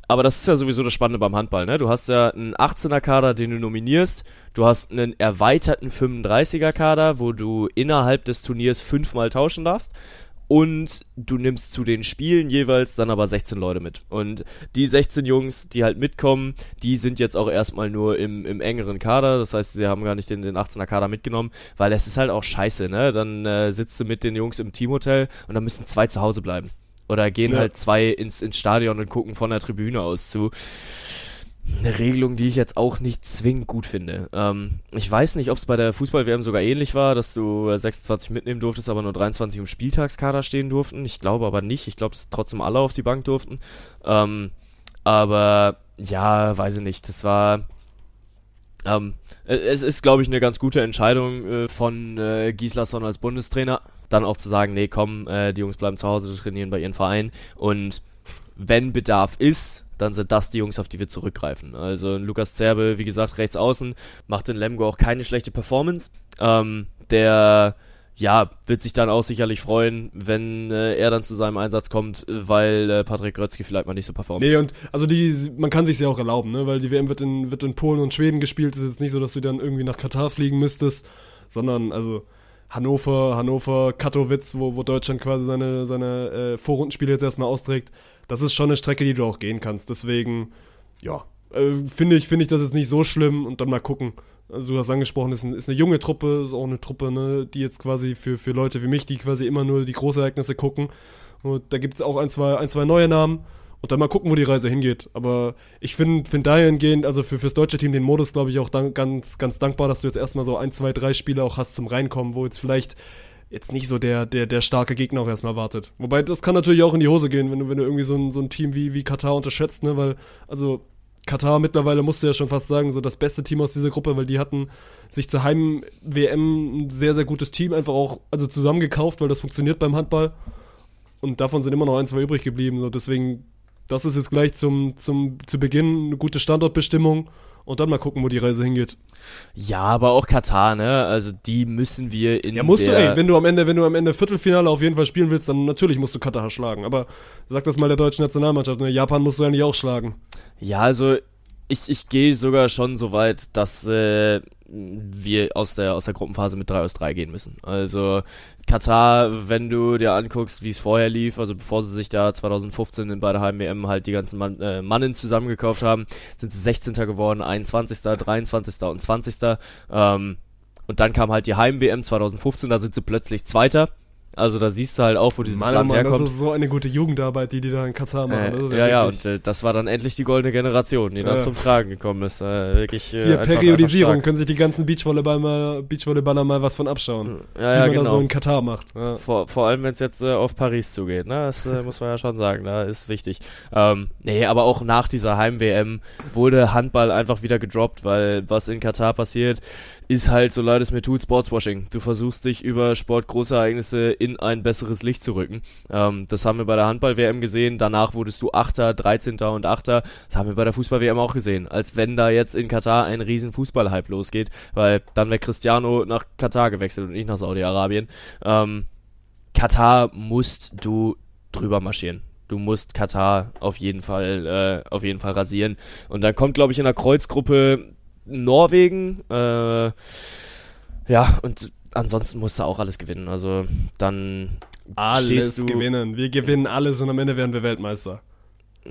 aber das ist ja sowieso das Spannende beim Handball, ne? Du hast ja einen 18er Kader, den du nominierst. Du hast einen erweiterten 35er Kader, wo du innerhalb des Turniers fünfmal tauschen darfst. Und du nimmst zu den Spielen jeweils dann aber 16 Leute mit. Und die 16 Jungs, die halt mitkommen, die sind jetzt auch erstmal nur im, im engeren Kader. Das heißt, sie haben gar nicht den, den 18er Kader mitgenommen, weil es ist halt auch scheiße, ne? Dann äh, sitzt du mit den Jungs im Teamhotel und dann müssen zwei zu Hause bleiben. Oder gehen Ja. halt zwei ins, ins Stadion und gucken von der Tribüne aus zu. Eine Regelung, die ich jetzt auch nicht zwingend gut finde. Ähm, ich weiß nicht, ob es bei der Fußball-WM sogar ähnlich war, dass du äh, 26 mitnehmen durftest, aber nur 23 im Spieltagskader stehen durften. Ich glaube aber nicht. Ich glaube, dass trotzdem alle auf die Bank durften. Ähm, aber ja, weiß ich nicht. Das war. Ähm, äh, es ist, glaube ich, eine ganz gute Entscheidung äh, von äh, Gislason als Bundestrainer. Dann auch zu sagen, nee, komm, äh, die Jungs bleiben zu Hause, trainieren bei ihren Verein. Und wenn Bedarf ist, dann sind das die Jungs, auf die wir zurückgreifen. Also Lukas Zerbe, wie gesagt, rechts außen, macht in Lemgo auch keine schlechte Performance. Ähm, der ja, wird sich dann auch sicherlich freuen, wenn äh, er dann zu seinem Einsatz kommt, weil äh, Patrick Grötzky vielleicht mal nicht so performt. Nee, und also die, man kann sich ja auch erlauben, ne? Weil die WM wird in, wird in Polen und Schweden gespielt. Es ist jetzt nicht so, dass du dann irgendwie nach Katar fliegen müsstest, sondern also Hannover, Hannover, Katowice, wo, wo Deutschland quasi seine, seine äh, Vorrundenspiele jetzt erstmal austrägt. Das ist schon eine Strecke, die du auch gehen kannst. Deswegen, ja, äh, finde ich, finde ich das jetzt nicht so schlimm und dann mal gucken. Also du hast angesprochen, ist, ein, ist eine junge Truppe, ist auch eine Truppe, ne, die jetzt quasi für, für Leute wie mich, die quasi immer nur die Großereignisse gucken. Und da gibt es auch ein zwei, ein, zwei neue Namen. Und dann mal gucken, wo die Reise hingeht. Aber ich finde find dahingehend, also für, fürs deutsche Team den Modus, glaube ich, auch dann, ganz, ganz dankbar, dass du jetzt erstmal so ein, zwei, drei Spiele auch hast zum Reinkommen, wo jetzt vielleicht jetzt nicht so der, der, der starke Gegner auch erstmal wartet. Wobei, das kann natürlich auch in die Hose gehen, wenn du, wenn du irgendwie so ein, so ein Team wie, wie Katar unterschätzt, ne, weil, also, Katar mittlerweile musst du ja schon fast sagen, so das beste Team aus dieser Gruppe, weil die hatten sich zur Heim-WM ein sehr, sehr gutes Team einfach auch, also zusammengekauft, weil das funktioniert beim Handball. Und davon sind immer noch ein, zwei übrig geblieben. So deswegen das ist jetzt gleich zum, zum, zu Beginn eine gute Standortbestimmung und dann mal gucken, wo die Reise hingeht. Ja, aber auch Katar, ne? Also die müssen wir in Ja, musst du, ey, wenn du am Ende, wenn du am Ende Viertelfinale auf jeden Fall spielen willst, dann natürlich musst du Katar schlagen. Aber sag das mal der deutschen Nationalmannschaft, ne? Japan musst du eigentlich auch schlagen. Ja, also ich, ich gehe sogar schon so weit, dass äh, wir aus der, aus der Gruppenphase mit 3 aus 3 gehen müssen. Also Katar, wenn du dir anguckst, wie es vorher lief, also bevor sie sich da 2015 in beide Heim-WM halt die ganzen Mann, äh, Mannen zusammengekauft haben, sind sie 16. geworden, 21., 23. und 20. Ähm, und dann kam halt die Heim-WM 2015, da sind sie plötzlich Zweiter. Also da siehst du halt auch, wo dieses Mann, Land Mann, herkommt. Das ist so eine gute Jugendarbeit, die die da in Katar machen. Äh, ja, ja, und äh, das war dann endlich die goldene Generation, die dann Ja. zum Tragen gekommen ist. Äh, wirklich. Äh, Hier, einfach- Periodisierung, einfach können sich die ganzen Beachvolleyballer, Beachvolleyballer mal was von abschauen. Ja, ja, wie man genau. das so in Katar macht. Ja. Vor, vor allem, wenn es jetzt äh, auf Paris zugeht, ne? Das äh, muss man ja schon sagen, da ist wichtig. Ähm, nee, aber auch nach dieser Heim-WM wurde Handball einfach wieder gedroppt, weil was in Katar passiert, ist halt, so leid es mir tut, Sportswashing. Du versuchst dich über Sportgroßereignisse in ein besseres Licht zu rücken. Ähm, das haben wir bei der Handball-WM gesehen. Danach wurdest du Achter, 13. und Achter. Das haben wir bei der Fußball-WM auch gesehen. Als wenn da jetzt in Katar ein riesen Fußball-Hype losgeht, weil dann wäre Cristiano nach Katar gewechselt und nicht nach Saudi-Arabien. Ähm, Katar musst du drüber marschieren. Du musst Katar auf jeden Fall, äh, auf jeden Fall rasieren. Und dann kommt, glaube ich, in der Kreuzgruppe Norwegen. Äh, ja, und ansonsten musst du auch alles gewinnen. Also dann Alles du. gewinnen. Wir gewinnen alles und am Ende werden wir Weltmeister.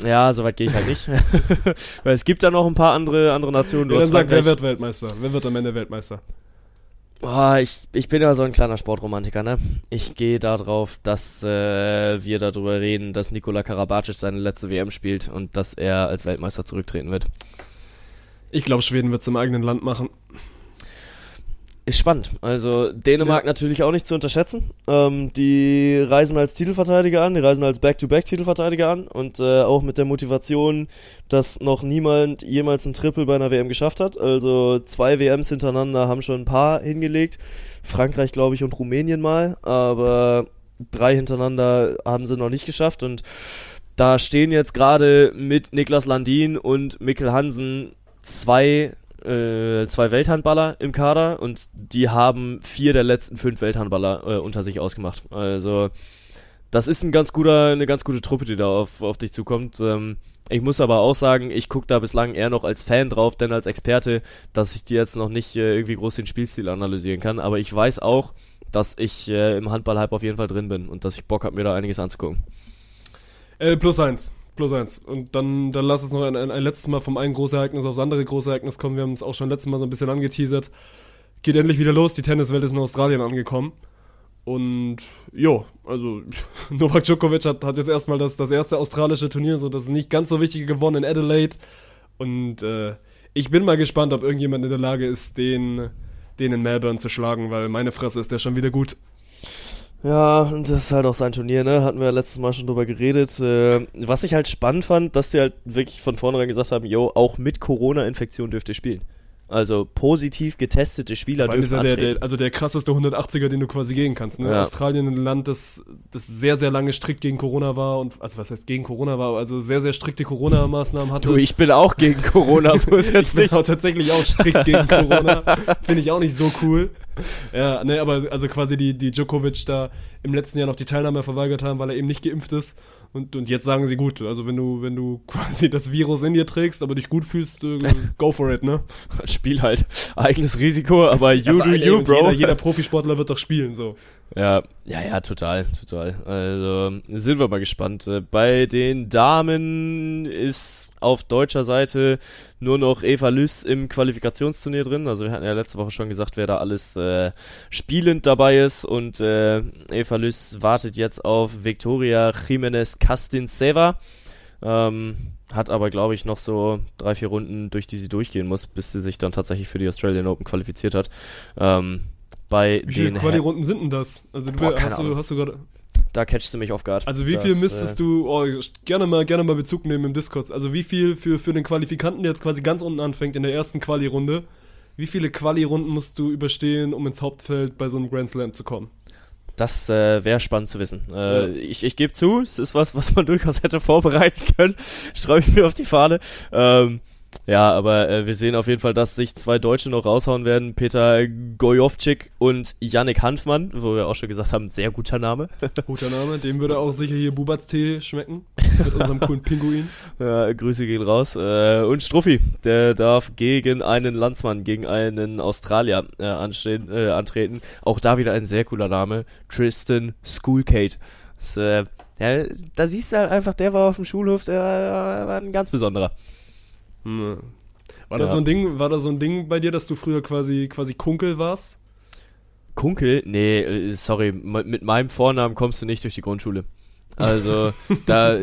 Ja, soweit gehe ich halt nicht. Weil es gibt da noch ein paar andere, andere Nationen. Du Ja, dann sag, wer wird Weltmeister? Wer wird am Ende Weltmeister? Oh, ich, ich bin ja so ein kleiner Sportromantiker, ne? Ich gehe darauf, dass äh, wir darüber reden, dass Nikola Karabatic seine letzte WM spielt und dass er als Weltmeister zurücktreten wird. Ich glaube, Schweden wird es im eigenen Land machen. Ist spannend. Also Dänemark natürlich auch nicht zu unterschätzen. Ähm, die reisen als Titelverteidiger an, die reisen als Back-to-Back-Titelverteidiger an und äh, auch mit der Motivation, dass noch niemand jemals ein Triple bei einer WM geschafft hat. Also zwei WMs hintereinander haben schon ein paar hingelegt. Frankreich, glaube ich, und Rumänien mal, aber drei hintereinander haben sie noch nicht geschafft und da stehen jetzt gerade mit Niklas Landin und Mikkel Hansen zwei äh, zwei Welthandballer im Kader und die haben vier der letzten fünf Welthandballer äh, unter sich ausgemacht. Also das ist ein ganz guter, eine ganz gute Truppe, die da auf, auf dich zukommt. Ähm, ich muss aber auch sagen, ich gucke da bislang eher noch als Fan drauf, denn als Experte, dass ich dir jetzt noch nicht äh, irgendwie groß den Spielstil analysieren kann. Aber ich weiß auch, dass ich äh, im Handball-Hype auf jeden Fall drin bin und dass ich Bock habe, mir da einiges anzugucken. Äh, plus eins. Plus eins. Und dann, dann lass uns noch ein, ein, ein letztes Mal vom einen Großereignis aufs andere Großereignis kommen. Wir haben es auch schon letztes Mal so ein bisschen angeteasert. Geht endlich wieder los. Die Tenniswelt ist in Australien angekommen. Und jo, also Novak Djokovic hat, hat jetzt erstmal das, das erste australische Turnier, so das nicht ganz so wichtige gewonnen in Adelaide. Und äh, ich bin mal gespannt, ob irgendjemand in der Lage ist, den, den in Melbourne zu schlagen, weil meine Fresse ist der schon wieder gut. Ja, das ist halt auch sein Turnier, ne? Hatten wir ja letztes Mal schon drüber geredet. Äh, was ich halt spannend fand, dass die halt wirklich von vornherein gesagt haben, yo, auch mit Corona-Infektion dürft ihr spielen. Also positiv getestete Spieler Vor allem ist dürfen er der, der, also der krasseste 180er, den du quasi gehen kannst. Ne? Ja. Australien, ein Land, das, das sehr, sehr lange strikt gegen Corona war und, also was heißt gegen Corona war, also sehr, sehr strikte Corona-Maßnahmen hatte. Du, ich bin auch gegen Corona, so ist jetzt ich bin nicht. auch tatsächlich auch strikt gegen Corona. Finde ich auch nicht so cool. Ja, ne, aber also quasi die, die Djokovic da im letzten Jahr noch die Teilnahme verweigert haben, weil er eben nicht geimpft ist. Und, und jetzt sagen sie gut, also wenn du, wenn du quasi das Virus in dir trägst, aber dich gut fühlst, äh, go for it, ne? Spiel halt. Eigenes Risiko, aber you Ja, do you, Bro. Jeder, jeder Profisportler wird doch spielen, so. Ja, ja, ja, total, total. Also sind wir mal gespannt. Äh, Bei den Damen ist auf deutscher Seite nur noch Eva Lüss im Qualifikationsturnier drin. Also wir hatten ja letzte Woche schon gesagt, wer da alles äh, spielend dabei ist. Und äh, Eva Lüss wartet jetzt auf Victoria Jimenez Castinseva. Ähm, hat aber, glaube ich, noch so drei, vier Runden, durch die sie durchgehen muss, bis sie sich dann tatsächlich für die Australian Open qualifiziert hat. Ähm, bei Wie viele den Quali-Runden sind denn das? Also du, Boah, hast, du, hast du gerade. Da catchst du mich auf Guard. Also wie Das, viel müsstest äh, du, oh, gerne mal, gerne mal Bezug nehmen im Discord. Also wie viel für, für den Qualifikanten, der jetzt quasi ganz unten anfängt in der ersten Quali-Runde, wie viele Quali-Runden musst du überstehen, um ins Hauptfeld bei so einem Grand Slam zu kommen? Das äh, wäre spannend zu wissen. Äh, Ja. Ich, ich gebe zu, es ist was, was man durchaus hätte vorbereiten können. Schreibe ich mir auf die Fahne. Ähm, ja, aber äh, wir sehen auf jeden Fall, dass sich zwei Deutsche noch raushauen werden. Peter Gojovcik und Yannick Hanfmann, wo wir auch schon gesagt haben, sehr guter Name. Guter Name, dem würde auch sicher hier Bubats Tee schmecken. Mit unserem coolen Pinguin. Ja, Grüße gehen raus. Äh, und Struffi, der darf gegen einen Landsmann, gegen einen Australier äh, anstehen, äh, antreten. Auch da wieder ein sehr cooler Name. Tristan Schoolcate. Das, äh, ja, da siehst du halt einfach, der war auf dem Schulhof, der war, war ein ganz besonderer. Hm. War das Ja. so ein Ding, war da so ein Ding bei dir, dass du früher quasi, quasi Kunkel warst? Kunkel? Nee, äh, sorry, mit meinem Vornamen kommst du nicht durch die Grundschule. Also, da,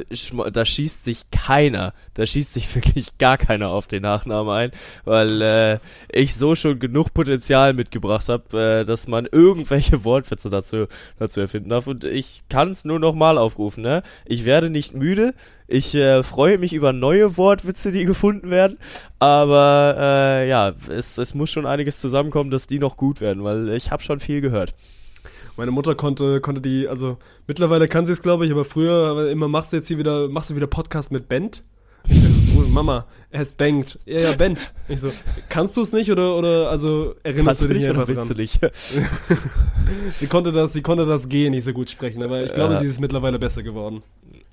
da schießt sich keiner, da schießt sich wirklich gar keiner auf den Nachnamen ein, weil äh, ich so schon genug Potenzial mitgebracht habe, äh, dass man irgendwelche Wortwitze dazu, dazu erfinden darf. Und ich kann es nur nochmal aufrufen, ne? Ich werde nicht müde, ich äh, freue mich über neue Wortwitze, die gefunden werden, aber äh, ja, es, es muss schon einiges zusammenkommen, dass die noch gut werden, weil ich habe schon viel gehört. Meine Mutter konnte, konnte die, also mittlerweile kann sie es, glaube ich, aber früher immer machst du jetzt hier wieder, machst du wieder Podcast mit Bent? Ich so, Mama, er ist Bengt. Ja, ja, Bent. Ich so, kannst du es nicht oder, oder, also erinnerst Kannst du du dich nicht oder einfach willst du dran? nicht? Sie konnte das, sie konnte das G nicht so gut sprechen, aber ich glaube, Ja. sie ist mittlerweile besser geworden.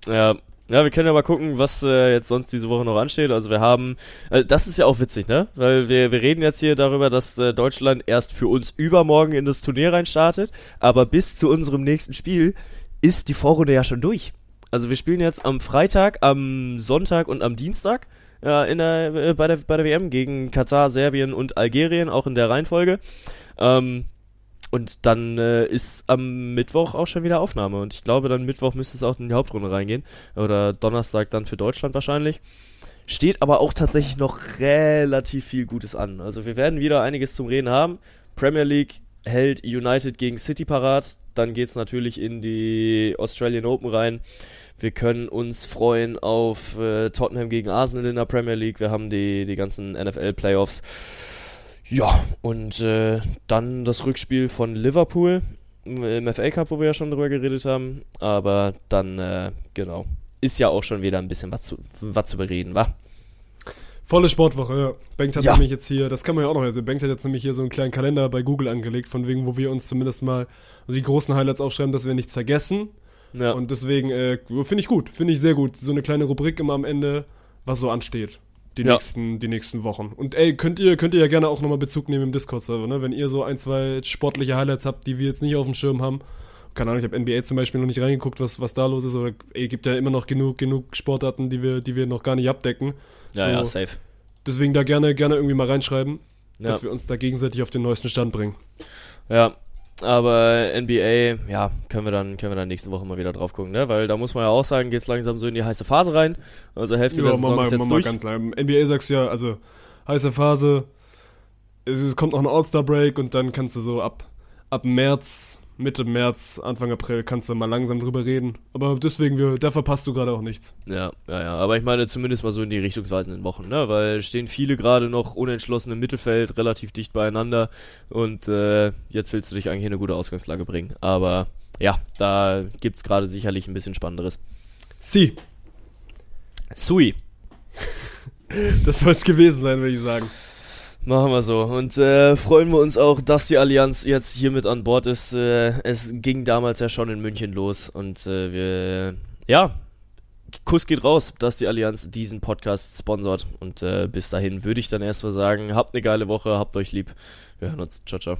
ja. Ja, wir können ja mal gucken, was äh, jetzt sonst diese Woche noch ansteht. Also wir haben, äh, das ist ja auch witzig, ne? Weil wir, wir reden jetzt hier darüber, dass äh, Deutschland erst für uns übermorgen in das Turnier reinstartet, aber bis zu unserem nächsten Spiel ist die Vorrunde ja schon durch. Also wir spielen jetzt am Freitag, am Sonntag und am Dienstag äh, in der, äh, bei, der, bei der WM gegen Katar, Serbien und Algerien, auch in der Reihenfolge. Ähm, und dann äh, ist am Mittwoch auch schon wieder Aufnahme. Und ich glaube, dann Mittwoch müsste es auch in die Hauptrunde reingehen. Oder Donnerstag dann für Deutschland wahrscheinlich. Steht aber auch tatsächlich noch relativ viel Gutes an. Also wir werden wieder einiges zum Reden haben. Premier League hält United gegen City parat. Dann geht's natürlich in die Australian Open rein. Wir können uns freuen auf äh, Tottenham gegen Arsenal in der Premier League. Wir haben die, die ganzen NFL-Playoffs. Ja, und äh, dann das Rückspiel von Liverpool im FA Cup, wo wir ja schon drüber geredet haben. Aber dann, äh, genau, ist ja auch schon wieder ein bisschen was zu, was zu bereden, wa? Volle Sportwoche, ja. Bengt hat Ja. nämlich jetzt hier, das kann man ja auch noch, also Bengt hat jetzt nämlich hier so einen kleinen Kalender bei Google angelegt, von wegen, wo wir uns zumindest mal also die großen Highlights aufschreiben, dass wir nichts vergessen. Ja, Und deswegen, äh, finde ich gut, finde ich sehr gut. So eine kleine Rubrik immer am Ende, was so ansteht. Die, Ja. nächsten, die nächsten Wochen. Und ey, könnt ihr, könnt ihr ja gerne auch nochmal Bezug nehmen im Discord-Server, ne? Wenn ihr so ein, zwei sportliche Highlights habt, die wir jetzt nicht auf dem Schirm haben. Keine Ahnung, ich habe NBA zum Beispiel noch nicht reingeguckt, was, was da los ist. Oder ey, gibt ja immer noch genug, genug Sportarten, die wir, die wir noch gar nicht abdecken. ja, so. ja, safe. Deswegen da gerne, gerne irgendwie mal reinschreiben, Ja. dass wir uns da gegenseitig auf den neuesten Stand bringen. Ja, aber NBA, ja, können wir dann, können wir dann nächste Woche mal wieder drauf gucken, ne? Weil da muss man ja auch sagen, geht's langsam so in die heiße Phase rein. Also Hälfte der Ja, Saison mach ist mal, jetzt mal durch. ganz lang. NBA sagst du ja, also heiße Phase, es, es kommt noch ein All-Star-Break und dann kannst du so ab, ab März, Mitte März, Anfang April kannst du mal langsam drüber reden. Aber deswegen, wir, da verpasst du gerade auch nichts. Ja, ja, ja. Aber ich meine zumindest mal so in die richtungsweisenden Wochen, ne? Weil stehen viele gerade noch unentschlossen im Mittelfeld, relativ dicht beieinander. Und äh, jetzt willst du dich eigentlich in eine gute Ausgangslage bringen. Aber ja, da gibt's gerade sicherlich ein bisschen Spannenderes. Sie, Sui. das soll es gewesen sein, würde ich sagen. Machen wir so. Und äh, freuen wir uns auch, dass die Allianz jetzt hier mit an Bord ist. Äh, es ging damals ja schon in München los und äh, wir, ja, Kuss geht raus, dass die Allianz diesen Podcast sponsort. Und äh, bis dahin würde ich dann erstmal sagen, habt eine geile Woche, habt euch lieb. Wir hören uns. Ciao, ciao.